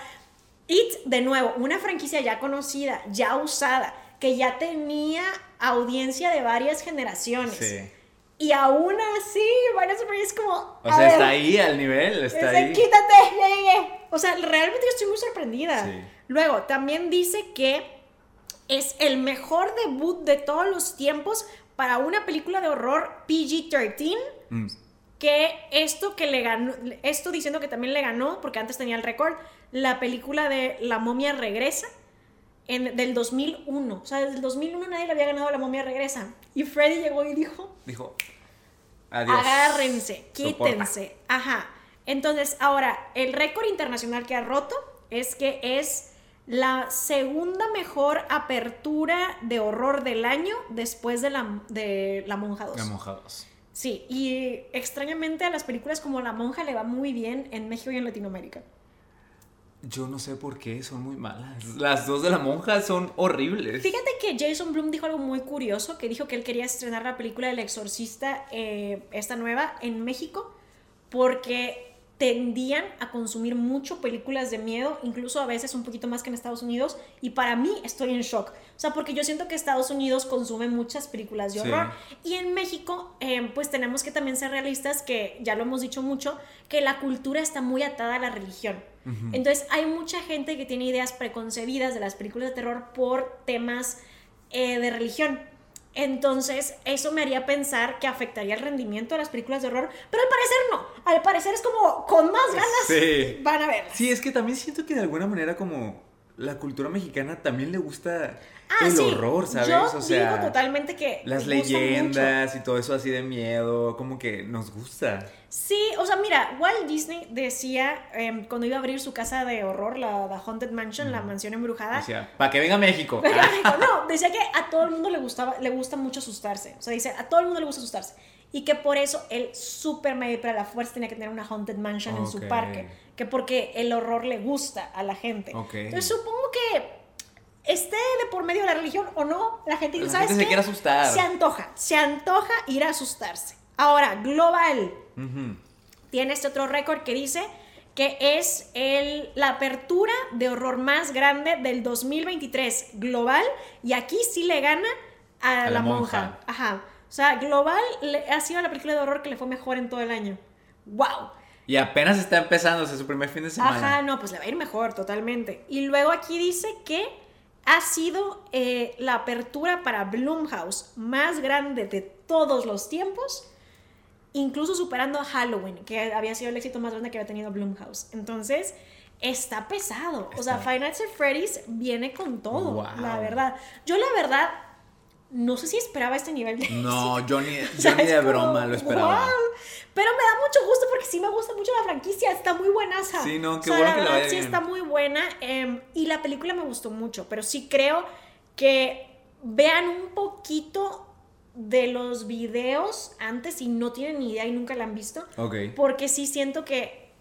It, de nuevo, una franquicia ya conocida, ya usada, que ya tenía audiencia de varias generaciones. Sí. Y aún así, Fantasy Freddy's es como... O sea, está ver, ahí al nivel, está es de, ahí. quítate, llegué. O sea, realmente yo estoy muy sorprendida. Sí. Luego, también dice que es el mejor debut de todos los tiempos para una película de horror PG-13. Mm. Que esto que le ganó, esto diciendo que también le ganó, porque antes tenía el récord, la película de La momia regresa en, del 2001. O sea, desde el 2001 nadie le había ganado La momia regresa. Y Freddy llegó y dijo, Dijo, adiós. Agárrense, Soporta. quítense. Ajá. Entonces, ahora, el récord internacional que ha roto es que es la segunda mejor apertura de horror del año después de la, de la Monja 2. Ya mojados. Sí, y extrañamente a las películas como La Monja le va muy bien en México y en Latinoamérica. Yo no sé por qué, son muy malas. Las dos de la monja son horribles. Fíjate que Jason Blum dijo algo muy curioso, que dijo que él quería estrenar la película del exorcista, eh, esta nueva, en México, porque tendían a consumir mucho películas de miedo, incluso a veces un poquito más que en Estados Unidos, y para mí estoy en shock. O sea, porque yo siento que Estados Unidos consume muchas películas de Sí. horror, y en México, eh, pues tenemos que también ser realistas, que ya lo hemos dicho mucho, que la cultura está muy atada a la religión. Entonces, hay mucha gente que tiene ideas preconcebidas de las películas de terror por temas eh, de religión. Entonces, eso me haría pensar que afectaría el rendimiento de las películas de horror, pero al parecer no. Al parecer es como con más ganas Sí. van a ver. Sí, es que también siento que de alguna manera como la cultura mexicana también le gusta Ah, el sí. horror, ¿sabes? Yo o sea, digo totalmente que las leyendas y todo eso así de miedo, como que nos gusta. Sí, o sea, mira, Walt Disney decía em, cuando iba a abrir su casa de horror, la, la Haunted Mansion, la mansión embrujada. Sea, para que venga a México. (laughs) Dijo, no, decía que a todo el mundo le gustaba, le gusta mucho asustarse. O sea, dice, a todo el mundo le gusta asustarse. Y que por eso él súper medio para la fuerza tenía que tener una Haunted Mansion en su parque. Que porque el horror le gusta a la gente. Ok. Entonces supongo que esté de por medio de la religión o no, la gente La ¿sabes gente se qué? quiere asustar. Se antoja, se antoja ir a asustarse. Ahora, Global Ujú. tiene este otro récord que dice que es el, la apertura de horror más grande del 2023 global y aquí sí le gana a, A la, la monja. monja. Ajá. O sea, global le- ha sido la película de horror que le fue mejor en todo el año. ¡Wow! Y apenas está empezando, o sea, su primer fin de semana. Ajá, no, pues le va a ir mejor, totalmente. Y luego aquí dice que ha sido eh, la apertura para Blumhouse más grande de todos los tiempos, incluso superando a Halloween, que había sido el éxito más grande que había tenido Blumhouse. Entonces, está pesado. O sea. Five Nights at Freddy's viene con todo, Wow. la verdad. Yo, la verdad, no sé si esperaba este nivel de No, yo ni, (laughs) o yo sea, ni es de como, broma lo esperaba. Pero me da mucho gusto porque sí me gusta mucho la franquicia, está muy buenaza. Sí, no, qué O sea, bueno la que vaya sí bien. está muy buena em, y la película me gustó mucho, pero sí creo que vean un poquito de los videos antes si no tienen ni idea y nunca la han visto, Ok. porque sí siento que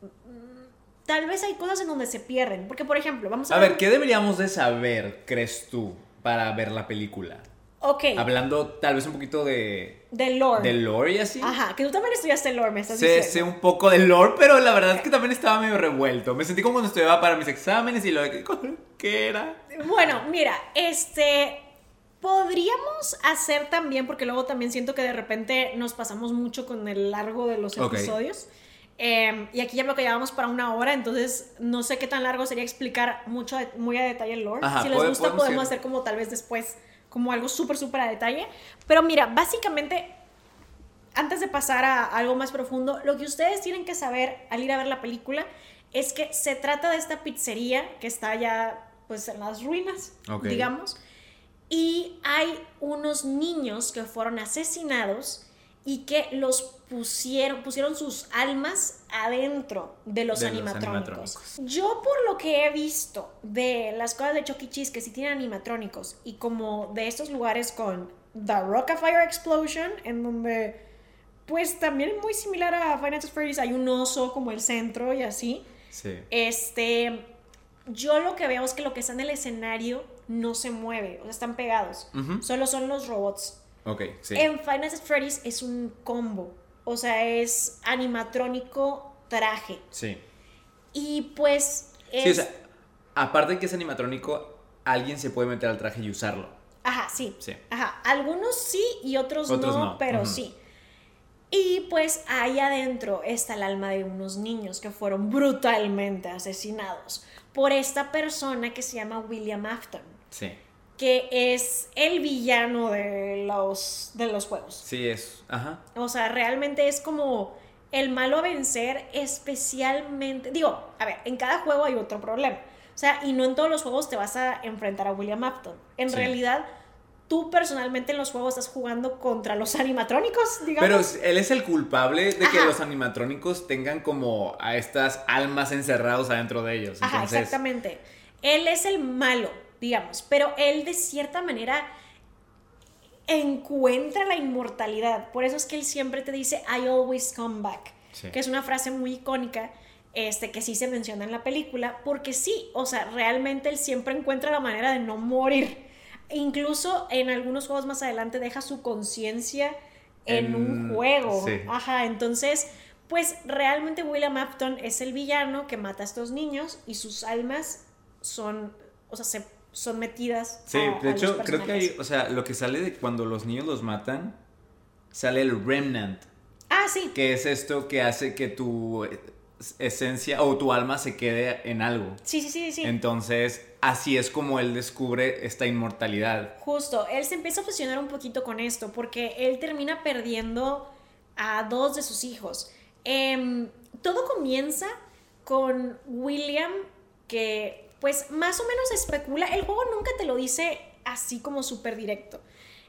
mm, tal vez hay cosas en donde se pierden, porque por ejemplo, vamos a, A ver, ¿qué deberíamos de saber, crees tú, para ver la película? Ok, Hablando tal vez un poquito de, de lore. de lore y así. Ajá, que tú también estudiaste lore, me estás Sé, diciendo. sé un poco de lore, pero la verdad es que también estaba medio revuelto. Me sentí como cuando estudiaba para mis exámenes y lo de (laughs) ¿qué era? Bueno, mira, este. Podríamos hacer también, porque luego también siento que de repente nos pasamos mucho con el largo de los episodios. Eh, y aquí ya veo que llevamos para una hora, entonces no sé qué tan largo sería explicar mucho, muy a detalle el lore. Ajá, si les gusta, podemos hacer como tal vez después, como algo súper, súper a detalle. Pero mira, básicamente, antes de pasar a algo más profundo, lo que ustedes tienen que saber al ir a ver la película es que se trata de esta pizzería que está ya pues en las ruinas, Ok. digamos, y hay unos niños que fueron asesinados y que los pusieron, pusieron sus almas adentro de los, De los animatrónicos. Yo por lo que he visto de las cosas de Chuck E. Cheese que sí tienen animatrónicos y como de estos lugares con The Rockafire Explosion, en donde pues también es muy similar a at Freddy's, hay un oso como el centro y así. Sí. Este, yo lo que veo es que lo que está en el escenario no se mueve, o sea, están pegados. Solo son los robots. Ok, sí. En Five Nights at Freddy's es un combo, o sea, es animatrónico traje. Sí. Y pues es... Sí, o sea, aparte de que es animatrónico, alguien se puede meter al traje y usarlo. Ajá, sí. Sí. Ajá, algunos sí y otros, Otros no, no, pero sí. Y pues ahí adentro está el alma de unos niños que fueron brutalmente asesinados por esta persona que se llama William Afton, Sí. Que es el villano de los, de los juegos. Sí, es. Ajá. O sea, realmente es como el malo a vencer, especialmente. Digo, a ver, en cada juego hay otro problema. O sea, y no en todos los juegos te vas a enfrentar a William Afton. En Sí. realidad, tú personalmente en los juegos estás jugando contra los (laughs) animatrónicos, digamos. Pero él es el culpable de que los animatrónicos tengan como a estas almas encerrados adentro de ellos. Ajá, exactamente. Él es el malo, digamos, pero él de cierta manera encuentra la inmortalidad. Por eso es que él siempre te dice, I always come back, Sí. que es una frase muy icónica. Este, que sí se menciona en la película, porque sí, o sea, realmente él siempre encuentra la manera de no morir. Incluso en algunos juegos más adelante deja su conciencia en, En- un juego. sí. Ajá, entonces, pues realmente William Afton es el villano que mata a estos niños y sus almas son, o sea, se son metidas. Sí, a- de a hecho, los creo que hay, o sea, lo que sale de cuando los niños los matan, sale el remnant, Ah, sí. que es esto que hace que tu esencia o tu alma se quede en algo. Sí, sí, sí, sí. Entonces, así es como él descubre esta inmortalidad. Justo, él se empieza a obsesionar un poquito con esto porque él termina perdiendo a dos de sus hijos. Em, todo comienza con William que pues más o menos especula, el juego nunca te lo dice así como súper directo.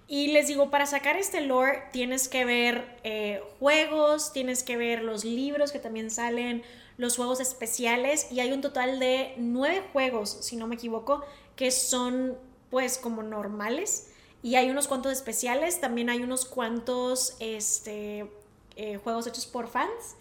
Y les digo, para sacar este lore tienes que ver eh, juegos, tienes que ver los libros que también salen, los juegos especiales y hay un total de nueve juegos, si no me equivoco, que son pues como normales. Y hay unos cuantos especiales, también hay unos cuantos este, eh, juegos hechos por fans,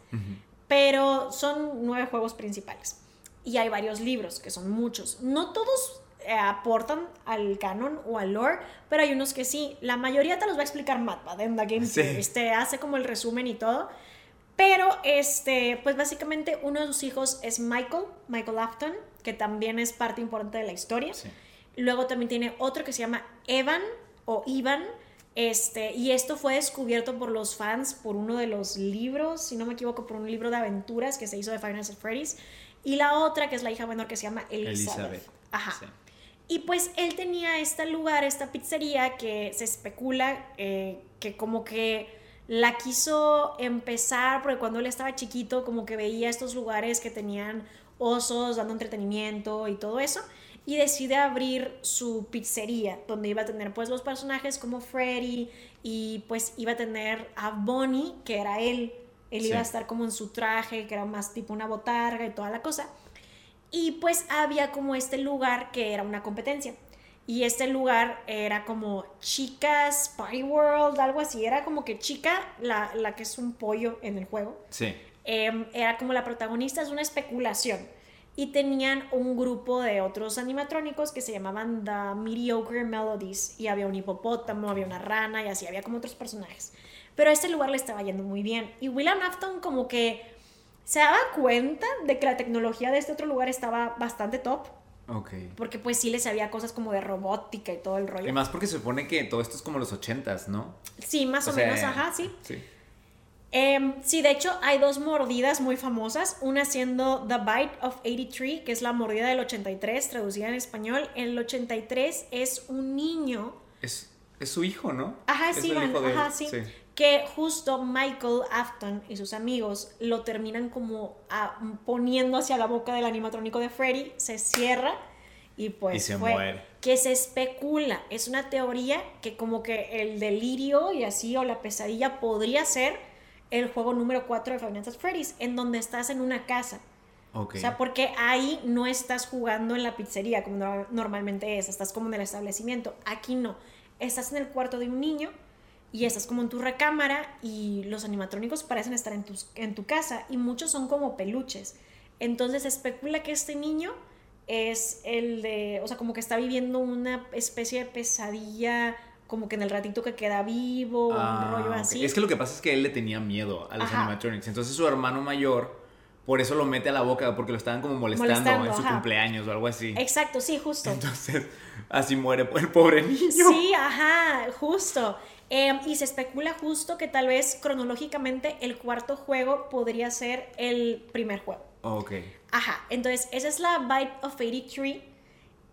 pero son nueve juegos principales y hay varios libros, que son muchos. No todos eh, aportan al canon o al lore, pero hay unos que sí. La mayoría te los va a explicar Matt en The Game Sí. Este, hace como el resumen y todo. Pero, este, pues básicamente uno de sus hijos es Michael, Michael Afton, que también es parte importante de la historia. Sí. Luego también tiene otro que se llama Evan o Ivan. Este, y esto fue descubierto por los fans por uno de los libros, si no me equivoco, por un libro de aventuras que se hizo de Nights at Freddy's. Y la otra, que es la hija menor, que se llama Elizabeth. Elizabeth. Ajá. Sí. Y pues él tenía este lugar, esta pizzería que se especula eh, que como que la quiso empezar porque cuando él estaba chiquito como que veía estos lugares que tenían osos dando entretenimiento y todo eso y decide abrir su pizzería donde iba a tener pues los personajes como Freddy y pues iba a tener a Bonnie que era él él Sí. iba a estar como en su traje que era más tipo una botarga y toda la cosa y pues había como este lugar que era una competencia. Y este lugar era como Chicas Party World, algo así. Era como que Chica, la, la que es un pollo en el juego, Sí. em, era como la protagonista, es una especulación. Y tenían un grupo de otros animatrónicos que se llamaban The Mediocre Melodies. Y había un hipopótamo, había una rana y así, había como otros personajes. Pero a este lugar le estaba yendo muy bien. Y William Afton como que se daba cuenta de que la tecnología de este otro lugar estaba bastante top. Ok. Porque pues sí les había cosas como de robótica y todo el Y rollo. más porque se supone que todo esto es como los ochentas, ¿no? Sí, más o, sea, menos, ajá, sí. Sí. Em, sí, de hecho hay dos mordidas muy famosas, una siendo The Bite of 83, que es la mordida del 83, traducida en español. El 83 es un niño, Es, es su hijo, ¿no? ajá, Es sí, el de ajá, sí, que justo Michael Afton y sus amigos lo terminan como ah, poniendo hacia la boca del animatrónico de Freddy, se cierra y pues Y se fue. muere. Que se especula, es una teoría que como que el delirio y así o la pesadilla podría ser el juego número 4 de Five Nights at Freddy's, en donde estás en una casa. O sea, porque ahí no estás jugando en la pizzería como no- normalmente es, estás como en el establecimiento. Aquí no. Estás en el cuarto de un niño y estás como en tu recámara y los animatrónicos parecen estar en, tus, en tu casa y muchos son como peluches. Entonces se especula que este niño es el de, o sea, como que está viviendo una especie de pesadilla, como que en el ratito que queda vivo, Ah, un rollo ok. así. Es que lo que pasa es que él le tenía miedo a los Ajá. animatronics. Entonces su hermano mayor, por eso lo mete a la boca, porque lo estaban como molestando, Molestando, en su ajá. cumpleaños o algo así. Exacto, sí, justo. Entonces, así muere el pobre niño. Sí, ajá, justo. Em, y se especula justo que tal vez cronológicamente el cuarto juego podría ser el primer juego. Ok. Ajá, entonces esa es la Bite of 83.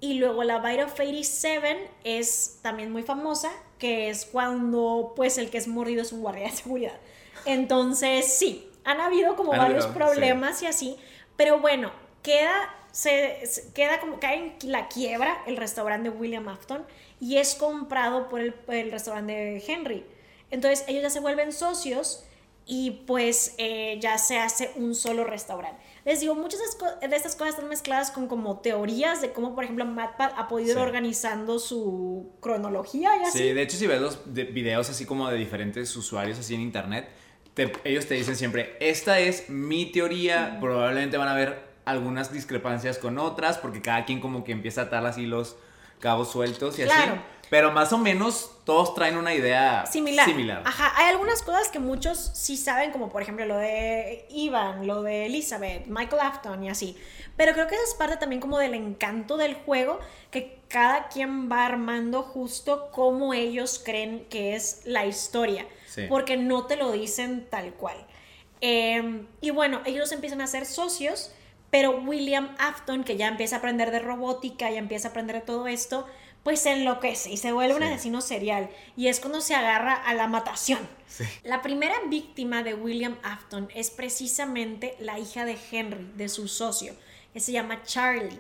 Y luego la Bite of 87 es también muy famosa, que es cuando pues el que es mordido es un guardia de seguridad. Entonces sí, han habido como Han varios habido, problemas y así, pero bueno, queda, se, se- queda como, cae en la quiebra el restaurante de William Afton y es comprado por el, el restaurante de Henry. Entonces ellos ya se vuelven socios y pues eh, ya se hace un solo restaurante. Les digo, muchas de estas cosas están mezcladas con como teorías de cómo, por ejemplo, MatPat ha podido ir organizando su cronología y así. Sí, de hecho, si ves los de- videos así como de diferentes usuarios así en internet, te- ellos te dicen siempre, esta es mi teoría, probablemente van a haber algunas discrepancias con otras, porque cada quien como que empieza a atar así los, cabos sueltos y así. Claro. Pero más o menos todos traen una idea similar. similar. Ajá, hay algunas cosas que muchos sí saben, como por ejemplo lo de Ivan, lo de Elizabeth, Michael Afton y así. Pero creo que eso es parte también como del encanto del juego, que cada quien va armando justo como ellos creen que es la historia. Sí. Porque no te lo dicen tal cual. Eh, y bueno, ellos empiezan a ser socios, pero William Afton, que ya empieza a aprender de robótica, ya empieza a aprender de todo esto, pues se enloquece y se vuelve un asesino serial. Y es cuando se agarra a la matación. Sí. La primera víctima de William Afton es precisamente la hija de Henry, de su socio, que se llama Charlie.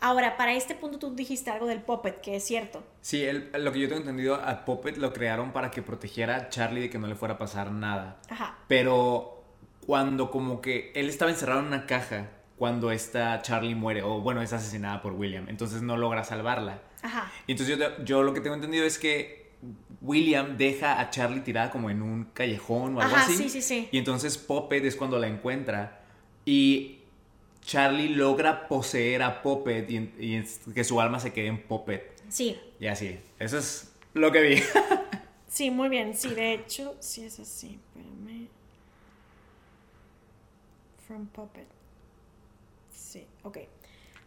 Ahora, para este punto tú dijiste algo del puppet, que es cierto. Sí, el- lo que yo tengo entendido, a Puppet lo crearon para que protegiera a Charlie de que no le fuera a pasar nada. Ajá. Pero cuando como que él estaba encerrado en una caja cuando esta Charlie muere, o bueno, es asesinada por William, entonces no logra salvarla. Ajá. Entonces yo, yo lo que tengo entendido es que William deja a Charlie tirada como en un callejón o algo Ajá, así. sí, sí, sí. Y entonces Puppet es cuando la encuentra y Charlie logra poseer a Puppet y, que su alma se quede en Puppet. Sí. Y así, eso es lo que vi. (laughs) Sí, muy bien. Sí, de hecho, sí es así. Espérame. From Puppet. Sí, ok.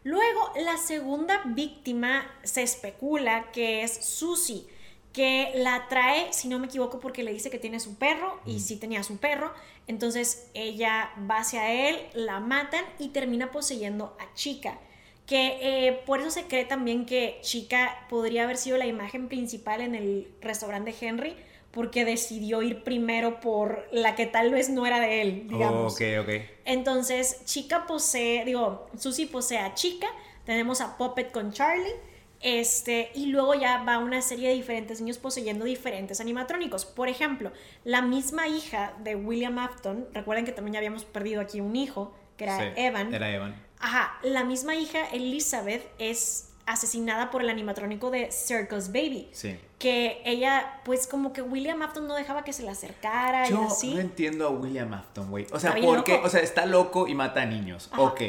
Luego, la segunda víctima se especula que es Susie, que la trae, si no me equivoco, porque le dice que tiene su perro, y sí tenía su perro. Entonces ella va hacia él, la matan y termina poseyendo a Chica. Que eh, por eso se cree también que Chica podría haber sido la imagen principal en el restaurante de Henry, porque decidió ir primero por la que tal vez no era de él, digamos. ok, ok. Entonces, Chica posee, digo, Susie posee a Chica, tenemos a Puppet con Charlie, este, y luego ya va una serie de diferentes niños poseyendo diferentes animatrónicos. Por ejemplo, la misma hija de William Afton, recuerden que también ya habíamos perdido aquí un hijo, que era Sí, Evan. Era Evan. Ajá, la misma hija, Elizabeth, es asesinada por el animatrónico de Circus Baby. Sí. Que ella, pues como que William Afton no dejaba que se le acercara y Yo así. no entiendo a William Afton, güey. O sea, Está bien ¿por qué? loco. O sea, está loco y mata a niños. Ajá. Ok.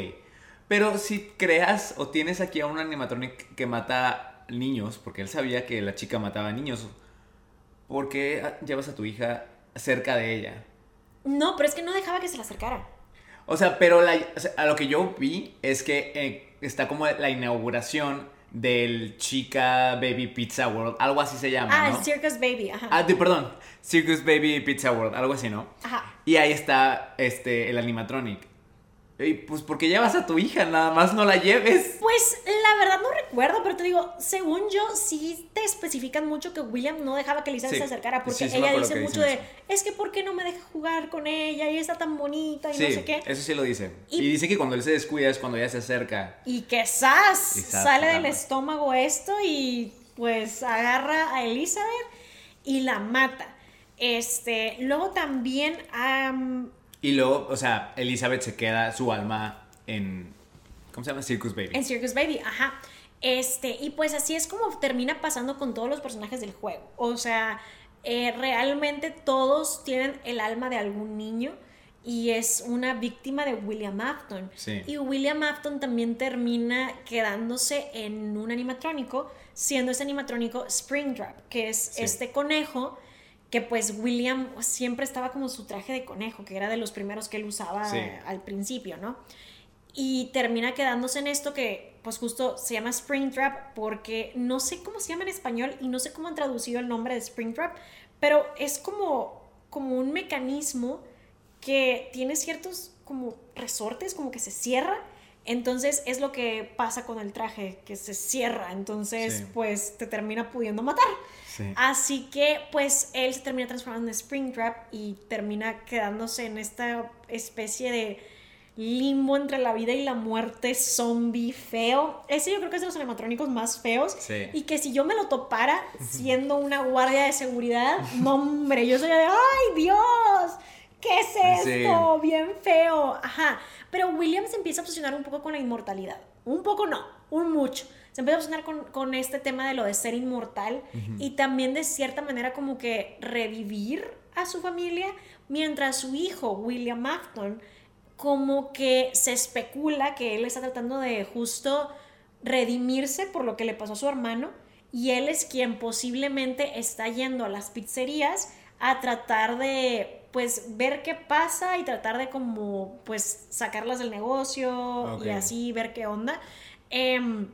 Pero si creas o tienes aquí a un animatronic que mata niños, porque él sabía que la chica mataba niños, ¿por qué llevas a tu hija cerca de ella? No, pero es que no dejaba que se le acercara. O sea, pero la- o sea, a lo que yo vi es que eh, está como la inauguración del Chica Baby Pizza World, algo así se llama, Ah, Circus Baby, ajá. Ah, perdón, Circus Baby Pizza World, algo así, ¿no? Ajá. Y ahí está este el animatronic. Pues porque llevas a tu hija, nada más no la lleves. Pues la verdad no recuerdo, pero te digo, según yo, sí te especifican mucho que William no dejaba que Elizabeth Sí. se acercara, porque Sí, ella dice mucho de, es que ¿por qué no me deja jugar con ella? Y está tan bonita y Sí, no sé qué. eso sí lo dice. Y- Y, dice que cuando él se descuida es cuando ella se acerca. Y que zas, sale del estómago esto y pues agarra a Elizabeth y la mata. Este, luego también am, Y luego, o sea, Elizabeth se queda su alma en. ¿Cómo se llama? Circus Baby. En Circus Baby, ajá. Este, y pues así es como termina pasando con todos los personajes del juego. O sea, eh, realmente todos tienen el alma de algún niño y es una víctima de William Afton. Sí. Y William Afton también termina quedándose en un animatrónico, siendo ese animatrónico Springtrap, que es Sí. este conejo que pues William siempre estaba como su traje de conejo, que era de los primeros que él usaba Sí. al principio, ¿no? Y termina quedándose en esto que pues justo se llama Springtrap porque no sé cómo se llama en español y no sé cómo han traducido el nombre de Springtrap, pero es como, como un mecanismo que tiene ciertos como resortes, como que se cierra. Entonces es lo que pasa con el traje, que se cierra. Entonces Sí. pues te termina pudiendo matar. Sí. Así que pues él se termina transformando en Springtrap y termina quedándose en esta especie de limbo entre la vida y la muerte zombie feo. Ese yo creo que es de los animatrónicos más feos. Sí. Y que si yo me lo topara siendo una guardia de seguridad, (laughs) no hombre, yo sería de, ¡ay Dios! ¿Qué es Sí. esto? Bien feo. Ajá. Pero William se empieza a obsesionar un poco con la inmortalidad. Un poco no, un mucho. Se empieza a obsesionar con, con este tema de lo de ser inmortal y también de cierta manera como que revivir a su familia, mientras su hijo, William Afton, como que se especula que él está tratando de justo redimirse por lo que le pasó a su hermano y él es quien posiblemente está yendo a las pizzerías a tratar de pues ver qué pasa y tratar de como pues sacarlas del negocio y así ver qué onda. Em,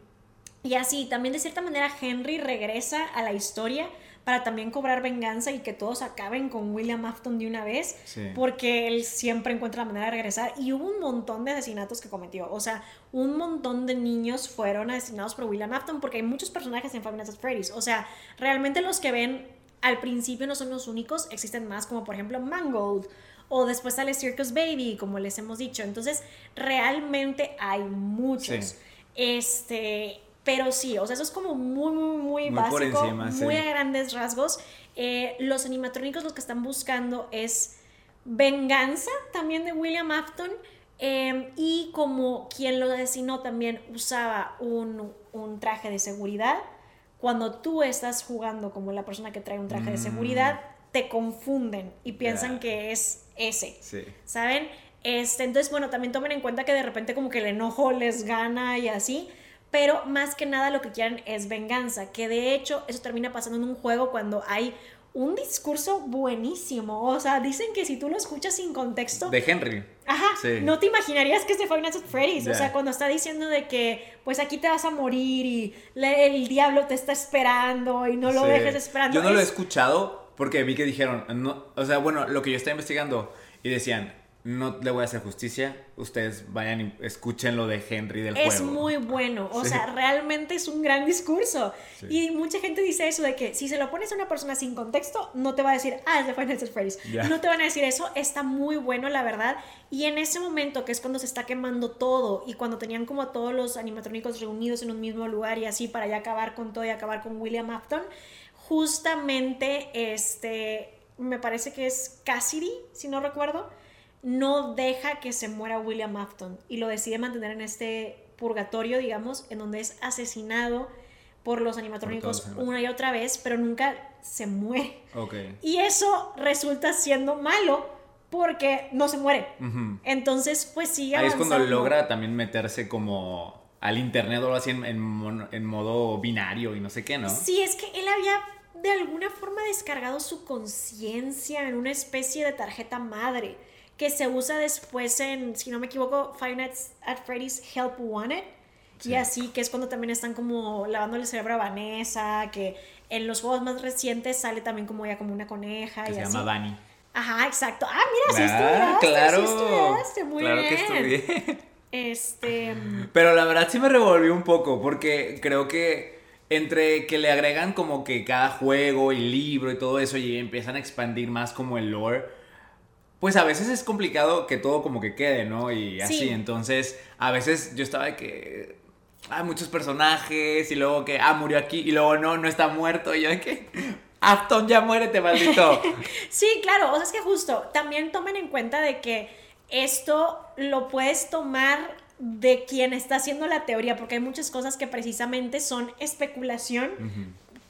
y así, también de cierta manera Henry regresa a la historia para también cobrar venganza y que todos acaben con William Afton de una vez, porque él siempre encuentra la manera de regresar. Y hubo un montón de asesinatos que cometió, o sea, un montón de niños fueron asesinados por William Afton, porque hay muchos personajes en Five Nights at Freddy's, o sea, realmente los que ven al principio no son los únicos, existen más, como por ejemplo Mangold. O después sale Circus Baby, como les hemos dicho. Entonces, realmente hay muchos. Este, pero sí, o sea, eso es como muy, muy, muy, básico, muy a grandes rasgos. Eh, los animatrónicos lo que están buscando es venganza también de William Afton. Em, y como quien lo designó también usaba un, un, traje de seguridad, cuando tú estás jugando como la persona que trae un traje de mm. seguridad, te confunden y piensan que es ese. ¿Saben? Este, entonces, bueno, también tomen en cuenta que de repente como que el enojo les gana y así pero más que nada lo que quieren es venganza, que de hecho eso termina pasando en un juego cuando hay un discurso buenísimo. O sea, dicen que si tú lo escuchas sin contexto. De Henry. Ajá. No te imaginarías que es de Five Nights at Freddy's. O sea, cuando está diciendo de que, pues aquí te vas a morir y el diablo te está esperando y no lo dejes esperando. Yo no lo he escuchado porque vi que dijeron, no, o sea, bueno, lo que yo estaba investigando y decían, no le voy a hacer justicia. Ustedes vayan y escuchen lo de Henry del juego. Es muy bueno. O sea, realmente es un gran discurso. Y mucha gente dice eso de que si se lo pones a una persona sin contexto, no te va a decir, ah, es de Final Fantasy No te van a decir eso. Está muy bueno, la verdad. Y en ese momento, que es cuando se está quemando todo y cuando tenían como a todos los animatrónicos reunidos en un mismo lugar y así para ya acabar con todo y acabar con William Afton, justamente este, me parece que es Cassidy, si no recuerdo no deja que se muera William Afton y lo decide mantener en este purgatorio, digamos, en donde es asesinado por los animatrónicos una y otra vez, pero nunca se muere. Y eso resulta siendo malo porque no se muere. Entonces, pues sigue Ahí es cuando logra también meterse como al internet o así en, en modo binario y no sé qué, ¿no? Sí, es que él había de alguna forma descargado su conciencia en una especie de tarjeta madre que se usa después en, si no me equivoco, Five Nights at Freddy's Help Wanted. Y así, que es cuando también están como lavando el cerebro a Vanessa, que en los juegos más recientes sale también como ya como una coneja. Que se llama Vanny. Ajá, exacto. Ah, mira, sí ah, estudiaste. Claro. Sí estudiaste, muy claro bien. que estudié. Este. Pero la verdad sí me revolvió un poco, porque creo que entre que le agregan como que cada juego y libro y todo eso y empiezan a expandir más como el lore pues a veces es complicado que todo como que quede, ¿no? Y así, entonces a veces yo estaba de que hay muchos personajes y luego que, ah, murió aquí y luego no, no está muerto y yo de que... Afton, ya muérete, maldito. (laughs) sí, claro, o sea, es que justo, también tomen en cuenta de que esto lo puedes tomar de quien está haciendo la teoría, porque hay muchas cosas que precisamente son especulación,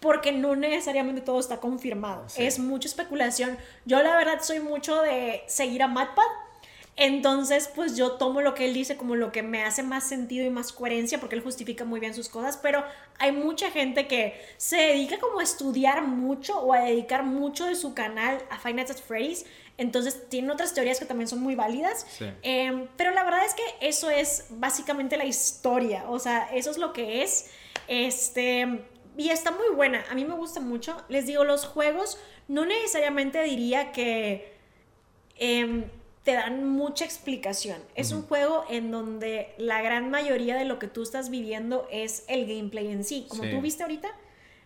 porque no necesariamente todo está confirmado. Es mucha especulación. Yo la verdad soy mucho de seguir a MatPad. Entonces, pues yo tomo lo que él dice como lo que me hace más sentido y más coherencia, porque él justifica muy bien sus cosas, pero hay mucha gente que se dedica como a estudiar mucho o a dedicar mucho de su canal a Five Nights at Freddy's, entonces tienen otras teorías que también son muy válidas, em, pero la verdad es que eso es básicamente la historia, o sea, eso es lo que es, este, y está muy buena, a mí me gusta mucho. Les digo, los juegos no necesariamente diría que em, te dan mucha explicación. Es un juego en donde la gran mayoría de lo que tú estás viviendo es el gameplay en sí. Como tú viste ahorita,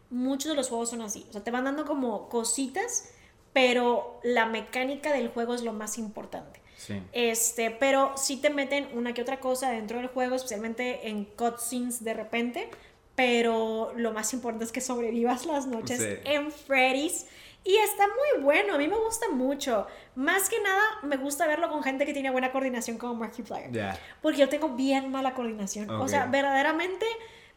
muchos de los juegos son así. O sea, te van dando como cositas, pero la mecánica del juego es lo más importante. Este, pero sí te meten una que otra cosa dentro del juego, especialmente en cutscenes de repente pero lo más importante es que sobrevivas las noches en Freddy's. Y está muy bueno, a mí me gusta mucho. Más que nada, me gusta verlo con gente que tiene buena coordinación como Markiplier. Porque yo tengo bien mala coordinación. O sea, verdaderamente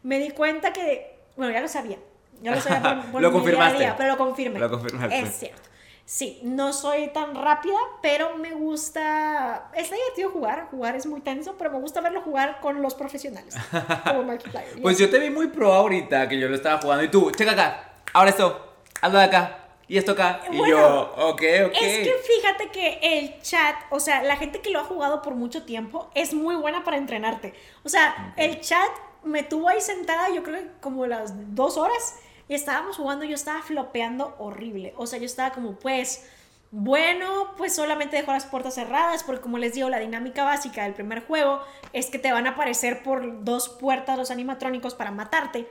me di cuenta que, bueno, ya lo sabía. Ya lo sabía (laughs) por, lo confirmaste. pero lo confirmé. Lo confirmaste. Es cierto. Sí, no soy tan rápida, pero me gusta. Es divertido jugar. Jugar es muy tenso, pero me gusta verlo jugar con los profesionales. Como (laughs) Markiplier. Pues yo te vi muy pro ahorita que yo lo estaba jugando. Y tú, checa acá, ahora esto, hazlo de acá. Y esto acá. y Bueno, yo, ok, ok. Es que fíjate que el chat, o sea, la gente que lo ha jugado por mucho tiempo es muy buena para entrenarte. O sea, el chat me tuvo ahí sentada, yo creo que como las dos horas, y estábamos jugando, yo estaba flopeando horrible. O sea, yo estaba como, pues, bueno, pues solamente dejo las puertas cerradas, porque como les digo, la dinámica básica del primer juego es que te van a aparecer por dos puertas los animatrónicos para matarte.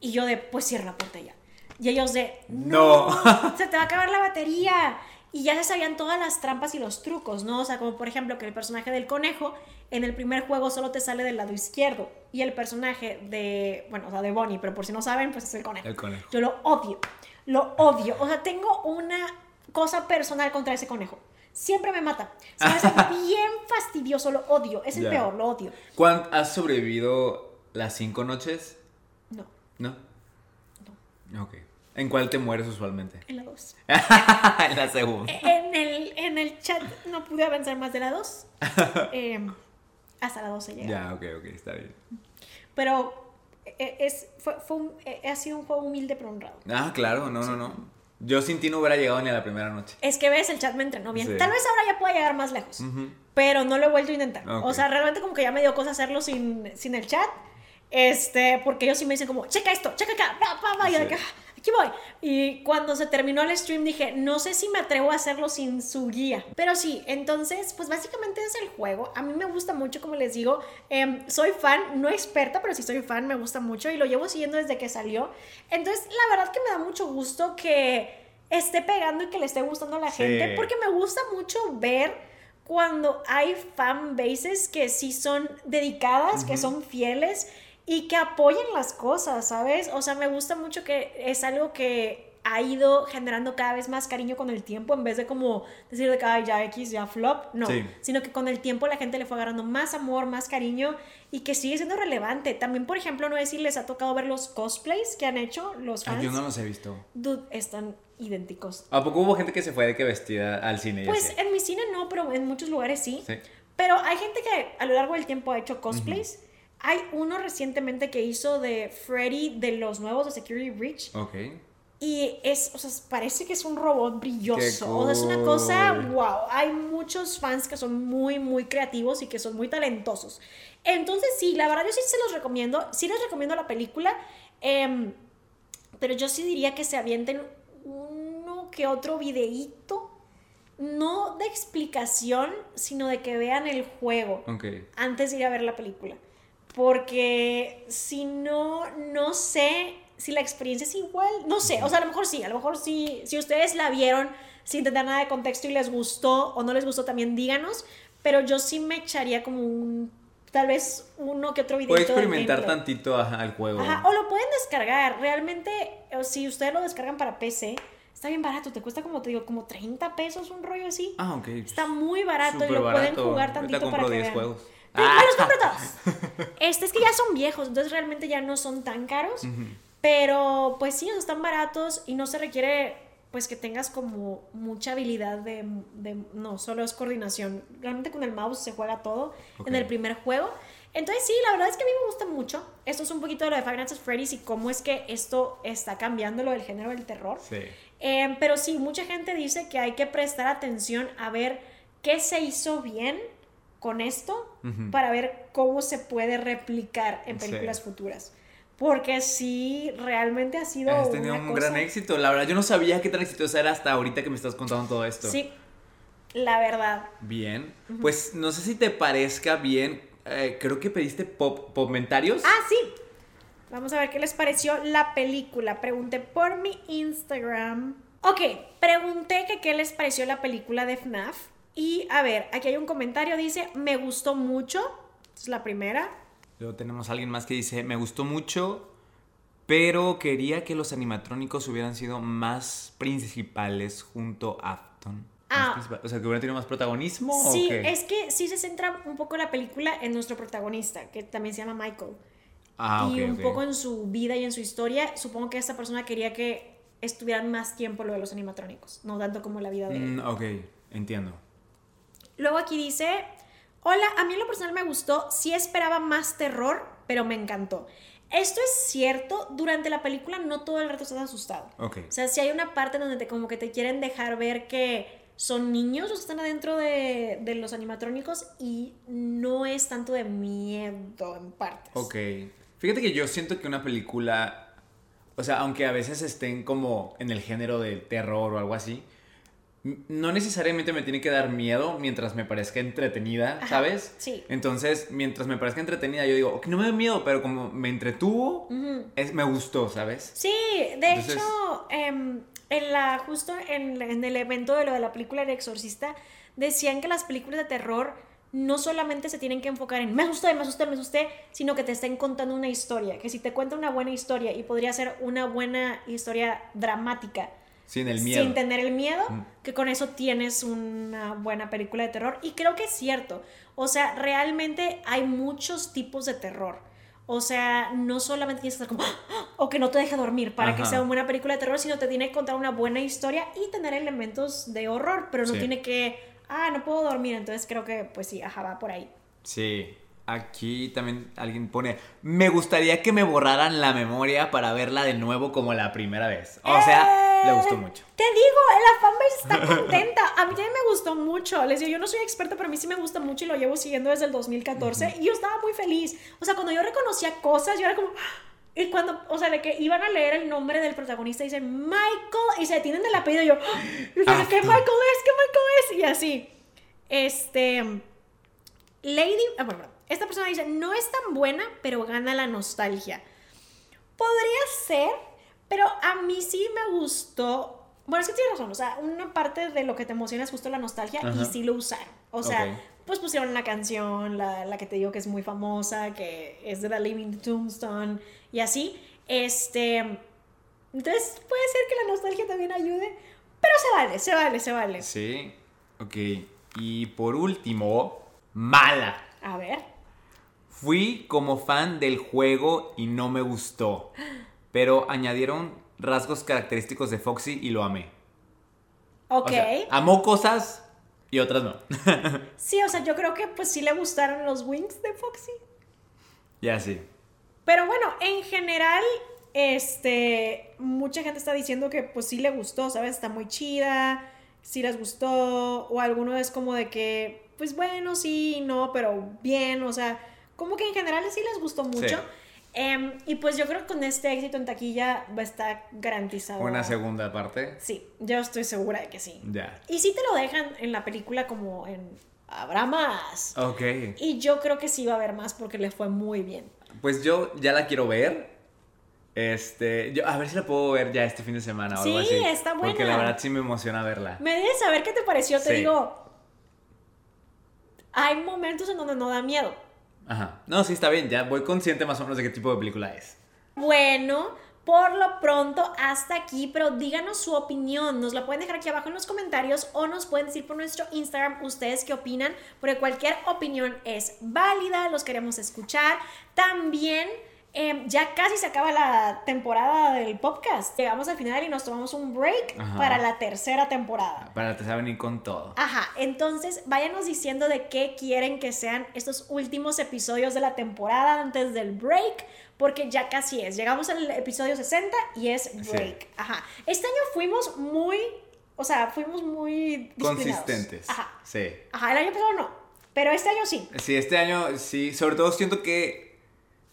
Y yo de, pues cierra la puerta ya. Y ellos de, No. no, (laughs) se te va a acabar la batería. Y ya se sabían todas las trampas y los trucos, ¿no? O sea, como por ejemplo que el personaje del conejo en el primer juego solo te sale del lado izquierdo. Y el personaje de, bueno, o sea, de Bonnie, pero por si no saben, pues es el conejo. El conejo. Yo lo odio, lo odio. O sea, tengo una cosa personal contra ese conejo. Siempre me mata. Se me hace (laughs) bien fastidioso, lo odio. Es el Ya. peor, lo odio. ¿Cuán- ¿Has sobrevivido las cinco noches? No, ¿No? No. Ok. ¿En cuál te mueres usualmente? en la 2. (laughs) en la segunda. En el, en el chat no pude avanzar más de la 2. (laughs) Eh, hasta la 12 llega. Ya, ok, ok, está bien. Pero eh, es, fue, fue un- eh, ha sido un juego humilde pero honrado. Ah, claro, no, no, no. Yo sin ti no hubiera llegado ni a la primera noche. Es que ves, el chat me entrenó bien. Sí. Tal vez ahora ya pueda llegar más lejos. Ujú. Pero no lo he vuelto a intentar. Ok. O sea, realmente como que ya me dio cosa hacerlo sin, sin el chat. Este, porque ellos sí me dicen como, checa esto, checa acá, va, va, va, y Sí. que, "Ah, aquí voy. Y cuando se terminó el stream dije, no sé si me atrevo a hacerlo sin su guía. Pero sí, entonces, pues básicamente es el juego. A mí me gusta mucho, como les digo. Em, soy fan, no experta, pero sí soy fan, me gusta mucho y lo llevo siguiendo desde que salió. Entonces, la verdad que me da mucho gusto que esté pegando y que le esté gustando a la Sí. gente, porque me gusta mucho ver cuando hay fan bases que sí son dedicadas, que son fieles y que apoyen las cosas, ¿sabes? O sea, me gusta mucho que es algo que ha ido generando cada vez más cariño con el tiempo, en vez de como decir de que "Ay, ya X, ya flop, no, Sí. sino que con el tiempo la gente le fue agarrando más amor, más cariño y que sigue siendo relevante. También, por ejemplo, no sé si les ha tocado ver los cosplays que han hecho los fans. yo no los he visto. Dude, están idénticos. ¿A poco hubo gente que se fue de que vestida al cine? Pues en mi cine no, pero en muchos lugares sí. Sí. Pero hay gente que a lo largo del tiempo ha hecho cosplays. Hay uno recientemente que hizo de Freddy de los nuevos de Security Breach. Ok. Y es, o sea, parece que es un robot brilloso. O sea, es una cosa, wow. Hay muchos fans que son muy, muy creativos y que son muy talentosos. Entonces, sí, la verdad yo sí se los recomiendo. Sí les recomiendo la película. em, pero yo sí diría que se avienten uno que otro videíto. No de explicación, sino de que vean el juego antes de ir a ver la película. Porque si no, no sé si la experiencia es igual. No sé, o sea, a lo mejor sí, a lo mejor sí. Si ustedes la vieron sin tener nada de contexto y les gustó o no les gustó, también díganos. Pero yo sí me echaría como un. Tal vez uno que otro video. Puedo experimentar tantito ajá, al juego. Ajá, o lo pueden descargar. Realmente, si ustedes lo descargan para PC, está bien barato. Te cuesta como te digo, como 30 pesos un rollo así. Ah, ok. Está muy barato y lo pueden jugar tantito compro para que 10 vean. juegos. Pero Ah. los compro todos. (laughs) Este es que ya son viejos, entonces realmente ya no son tan caros. Pero pues sí, están baratos y no se requiere pues que tengas como mucha habilidad de, de- no, solo es coordinación. Realmente con el mouse se juega todo en Ok. el primer juego. Entonces sí, la verdad es que a mí me gusta mucho. Esto es un poquito de lo de Five Nights at Freddy's y cómo es que esto está cambiando lo del género del terror. Sí. Eh, pero sí, mucha gente dice que hay que prestar atención a ver qué se hizo bien con esto para ver cómo se puede replicar en Sí. películas futuras. Porque sí, realmente ha sido. Has tenido una un cosa- gran éxito. La verdad, yo no sabía qué tan exitosa era hasta ahorita que me estás contando todo esto. Sí, la verdad. Bien. Pues no sé si te parezca bien. eh, creo que pediste pop, comentarios. Ah, sí. Vamos a ver qué les pareció la película. Pregunté por mi Instagram. Ok, pregunté que qué les pareció la película de FNAF. Y a ver, aquí hay un comentario, dice, me gustó mucho. Es la primera. Luego tenemos a alguien más que dice, me gustó mucho, pero quería que los animatrónicos hubieran sido más principales junto a Afton. Ah. O sea, que hubieran tenido más protagonismo. Sí, ¿o qué? es que sí se centra un poco la película en nuestro protagonista, que también se llama Michael. Ah, y un poco en su vida y en su historia. Supongo que esta persona quería que estuvieran más tiempo lo de los animatrónicos, no tanto como la vida de él. Mm, ok, entiendo. Luego aquí dice, hola, a mí en lo personal me gustó, sí esperaba más terror, pero me encantó. Esto es cierto, durante la película no todo el rato estás asustado. Ok. O sea, si hay una parte donde te, como que te quieren dejar ver que son niños que están adentro de, de los animatrónicos y no es tanto de miedo en partes. Ok. Fíjate que yo siento que una película, o sea, aunque a veces estén como en el género de terror o algo así, no necesariamente me tiene que dar miedo mientras me parezca entretenida, Ajá, ¿sabes? sí. Entonces, mientras me parezca entretenida, yo digo, ok, no me da miedo, pero como me entretuvo, es, me gustó, ¿sabes? Sí, de Entonces- hecho, em, en la, justo en, en el evento de lo de la película El Exorcista, decían que las películas de terror no solamente se tienen que enfocar en me asusté, me asusté, me asusté, sino que te estén contando una historia. Que si te cuenta una buena historia y podría ser una buena historia dramática, Sin el miedo. sin tener el miedo, Mm. que con eso tienes una buena película de terror. Y creo que es cierto. O sea, realmente hay muchos tipos de terror. O sea, no solamente tienes que estar como, "Ah", o que no te deje dormir para que sea una buena película de terror, sino te tiene que contar una buena historia y tener elementos de horror, pero no Sí. tiene que, ah, no puedo dormir. Entonces creo que, pues sí, ajá, va por ahí. Sí. Aquí también alguien pone, me gustaría que me borraran la memoria para verla de nuevo como la primera vez. O sea, le gustó mucho. Te digo, la fanbase está contenta. A mí también me gustó mucho. Les digo, yo no soy experta, pero a mí sí me gusta mucho y lo llevo siguiendo desde el 2014. Y yo estaba muy feliz. O sea, cuando yo reconocía cosas, yo era como. Y cuando, o sea, de que iban a leer el nombre del protagonista y dicen Michael y se detienen del apellido, y yo, Ah, ¿qué. Michael es? ¿Qué Michael es? Y así. Este. Lady. Ah, bueno. Esta persona dice: No es tan buena, pero gana la nostalgia. Podría ser, pero a mí sí me gustó. Bueno, es que tienes razón, o sea, una parte de lo que te emociona es justo la nostalgia y sí lo usaron. O sea, pues pusieron la canción, la, la que te digo que es muy famosa, que es de The Living Tombstone y así. Este. Entonces puede ser que la nostalgia también ayude, pero se vale, se vale, se vale. Sí. Ok. Y por último, mala. A ver. Fui como fan del juego y no me gustó. (gasps) Pero añadieron rasgos característicos de Foxy y lo amé. Ok. O sea, amó cosas y otras no. (laughs) sí, o sea, yo creo que pues sí le gustaron los wings de Foxy. ya sí. Pero bueno, en general, este, mucha gente está diciendo que pues sí le gustó, ¿sabes? Está muy chida, sí les gustó, o alguno es como de que, pues bueno, sí, no, pero bien, o sea, como que en general sí les gustó mucho. Sí. Em, y pues yo creo que con este éxito en taquilla va a estar garantizado. Una segunda parte. Sí, yo estoy segura de que sí. Ya. Y sí te lo dejan en la película como en habrá más. Ok. Y yo creo que sí va a haber más porque le fue muy bien. Pues yo ya la quiero ver. Este, yo, a ver si la puedo ver ya este fin de semana o algo Sí, así. está Porque buena. la verdad sí me emociona verla. Me debes saber qué te pareció, te Sí. digo. Hay momentos en donde no da miedo. Ajá. No, sí está bien, ya voy consciente más o menos de qué tipo de película es. Bueno, por lo pronto hasta aquí, pero díganos su opinión. Nos la pueden dejar aquí abajo en los comentarios o nos pueden decir por nuestro Instagram ustedes qué opinan, porque cualquier opinión es válida, los queremos escuchar. También eh, ya casi se acaba la temporada del podcast. Llegamos al final y nos tomamos un break Ajá. para la tercera temporada. Para te saben ir con todo. Ajá, entonces váyanos diciendo de qué quieren que sean estos últimos episodios de la temporada antes del break, porque ya casi es. Llegamos al episodio 60 y es break. Ajá. Este año fuimos muy, o sea, fuimos muy. Consistentes. Ajá. Sí. Ajá, el año pasado no, pero este año sí. Sí, este año sí, sobre todo siento que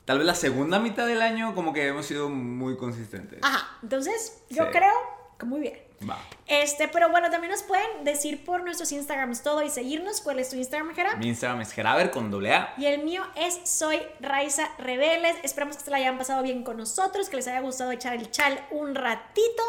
tal vez la segunda mitad del año como que hemos sido muy consistentes. Ajá, entonces yo Sí. creo que muy bien. Va. Este, pero bueno, también nos pueden decir por nuestros Instagrams todo y seguirnos. ¿Cuál es tu Instagram, Jera? Mi Instagram es Geraber con doble A. Y el mío es Soy Raiza Rebeles. Esperamos que se la hayan pasado bien con nosotros, que les haya gustado echar el chal un ratito.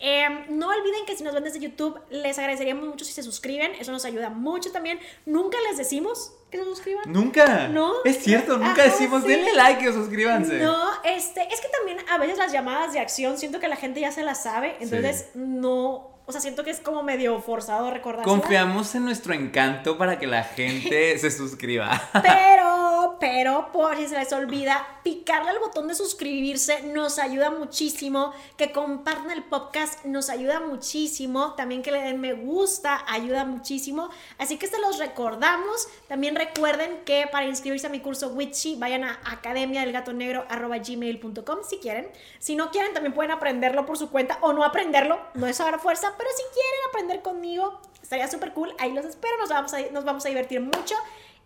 Eh, no olviden que si nos ven desde YouTube, les agradeceríamos mucho si se suscriben. Eso nos ayuda mucho también. Nunca les decimos que se suscriban. Nunca. No. Es cierto, nunca Ajá, decimos sí. denle like o suscríbanse. No, este, es que también a veces las llamadas de acción siento que la gente ya se las sabe, entonces no, o sea, siento que es como medio forzado recordar. Confiamos en nuestro encanto para que la (laughs) gente se suscriba. Pero pero por si se les olvida, picarle al botón de suscribirse nos ayuda muchísimo, que compartan el podcast nos ayuda muchísimo, también que le den me gusta ayuda muchísimo, así que se los recordamos, también recuerden que para inscribirse a mi curso Witchy vayan a academia del gato negro gmail.com si quieren, si no quieren también pueden aprenderlo por su cuenta o no aprenderlo, no es ahora fuerza, pero si quieren aprender conmigo, estaría súper cool, ahí los espero, nos vamos, a, nos vamos a divertir mucho.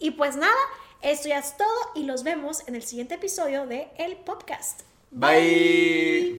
Y pues nada, esto ya es todo y los vemos en el siguiente episodio de El Podcast. Bye.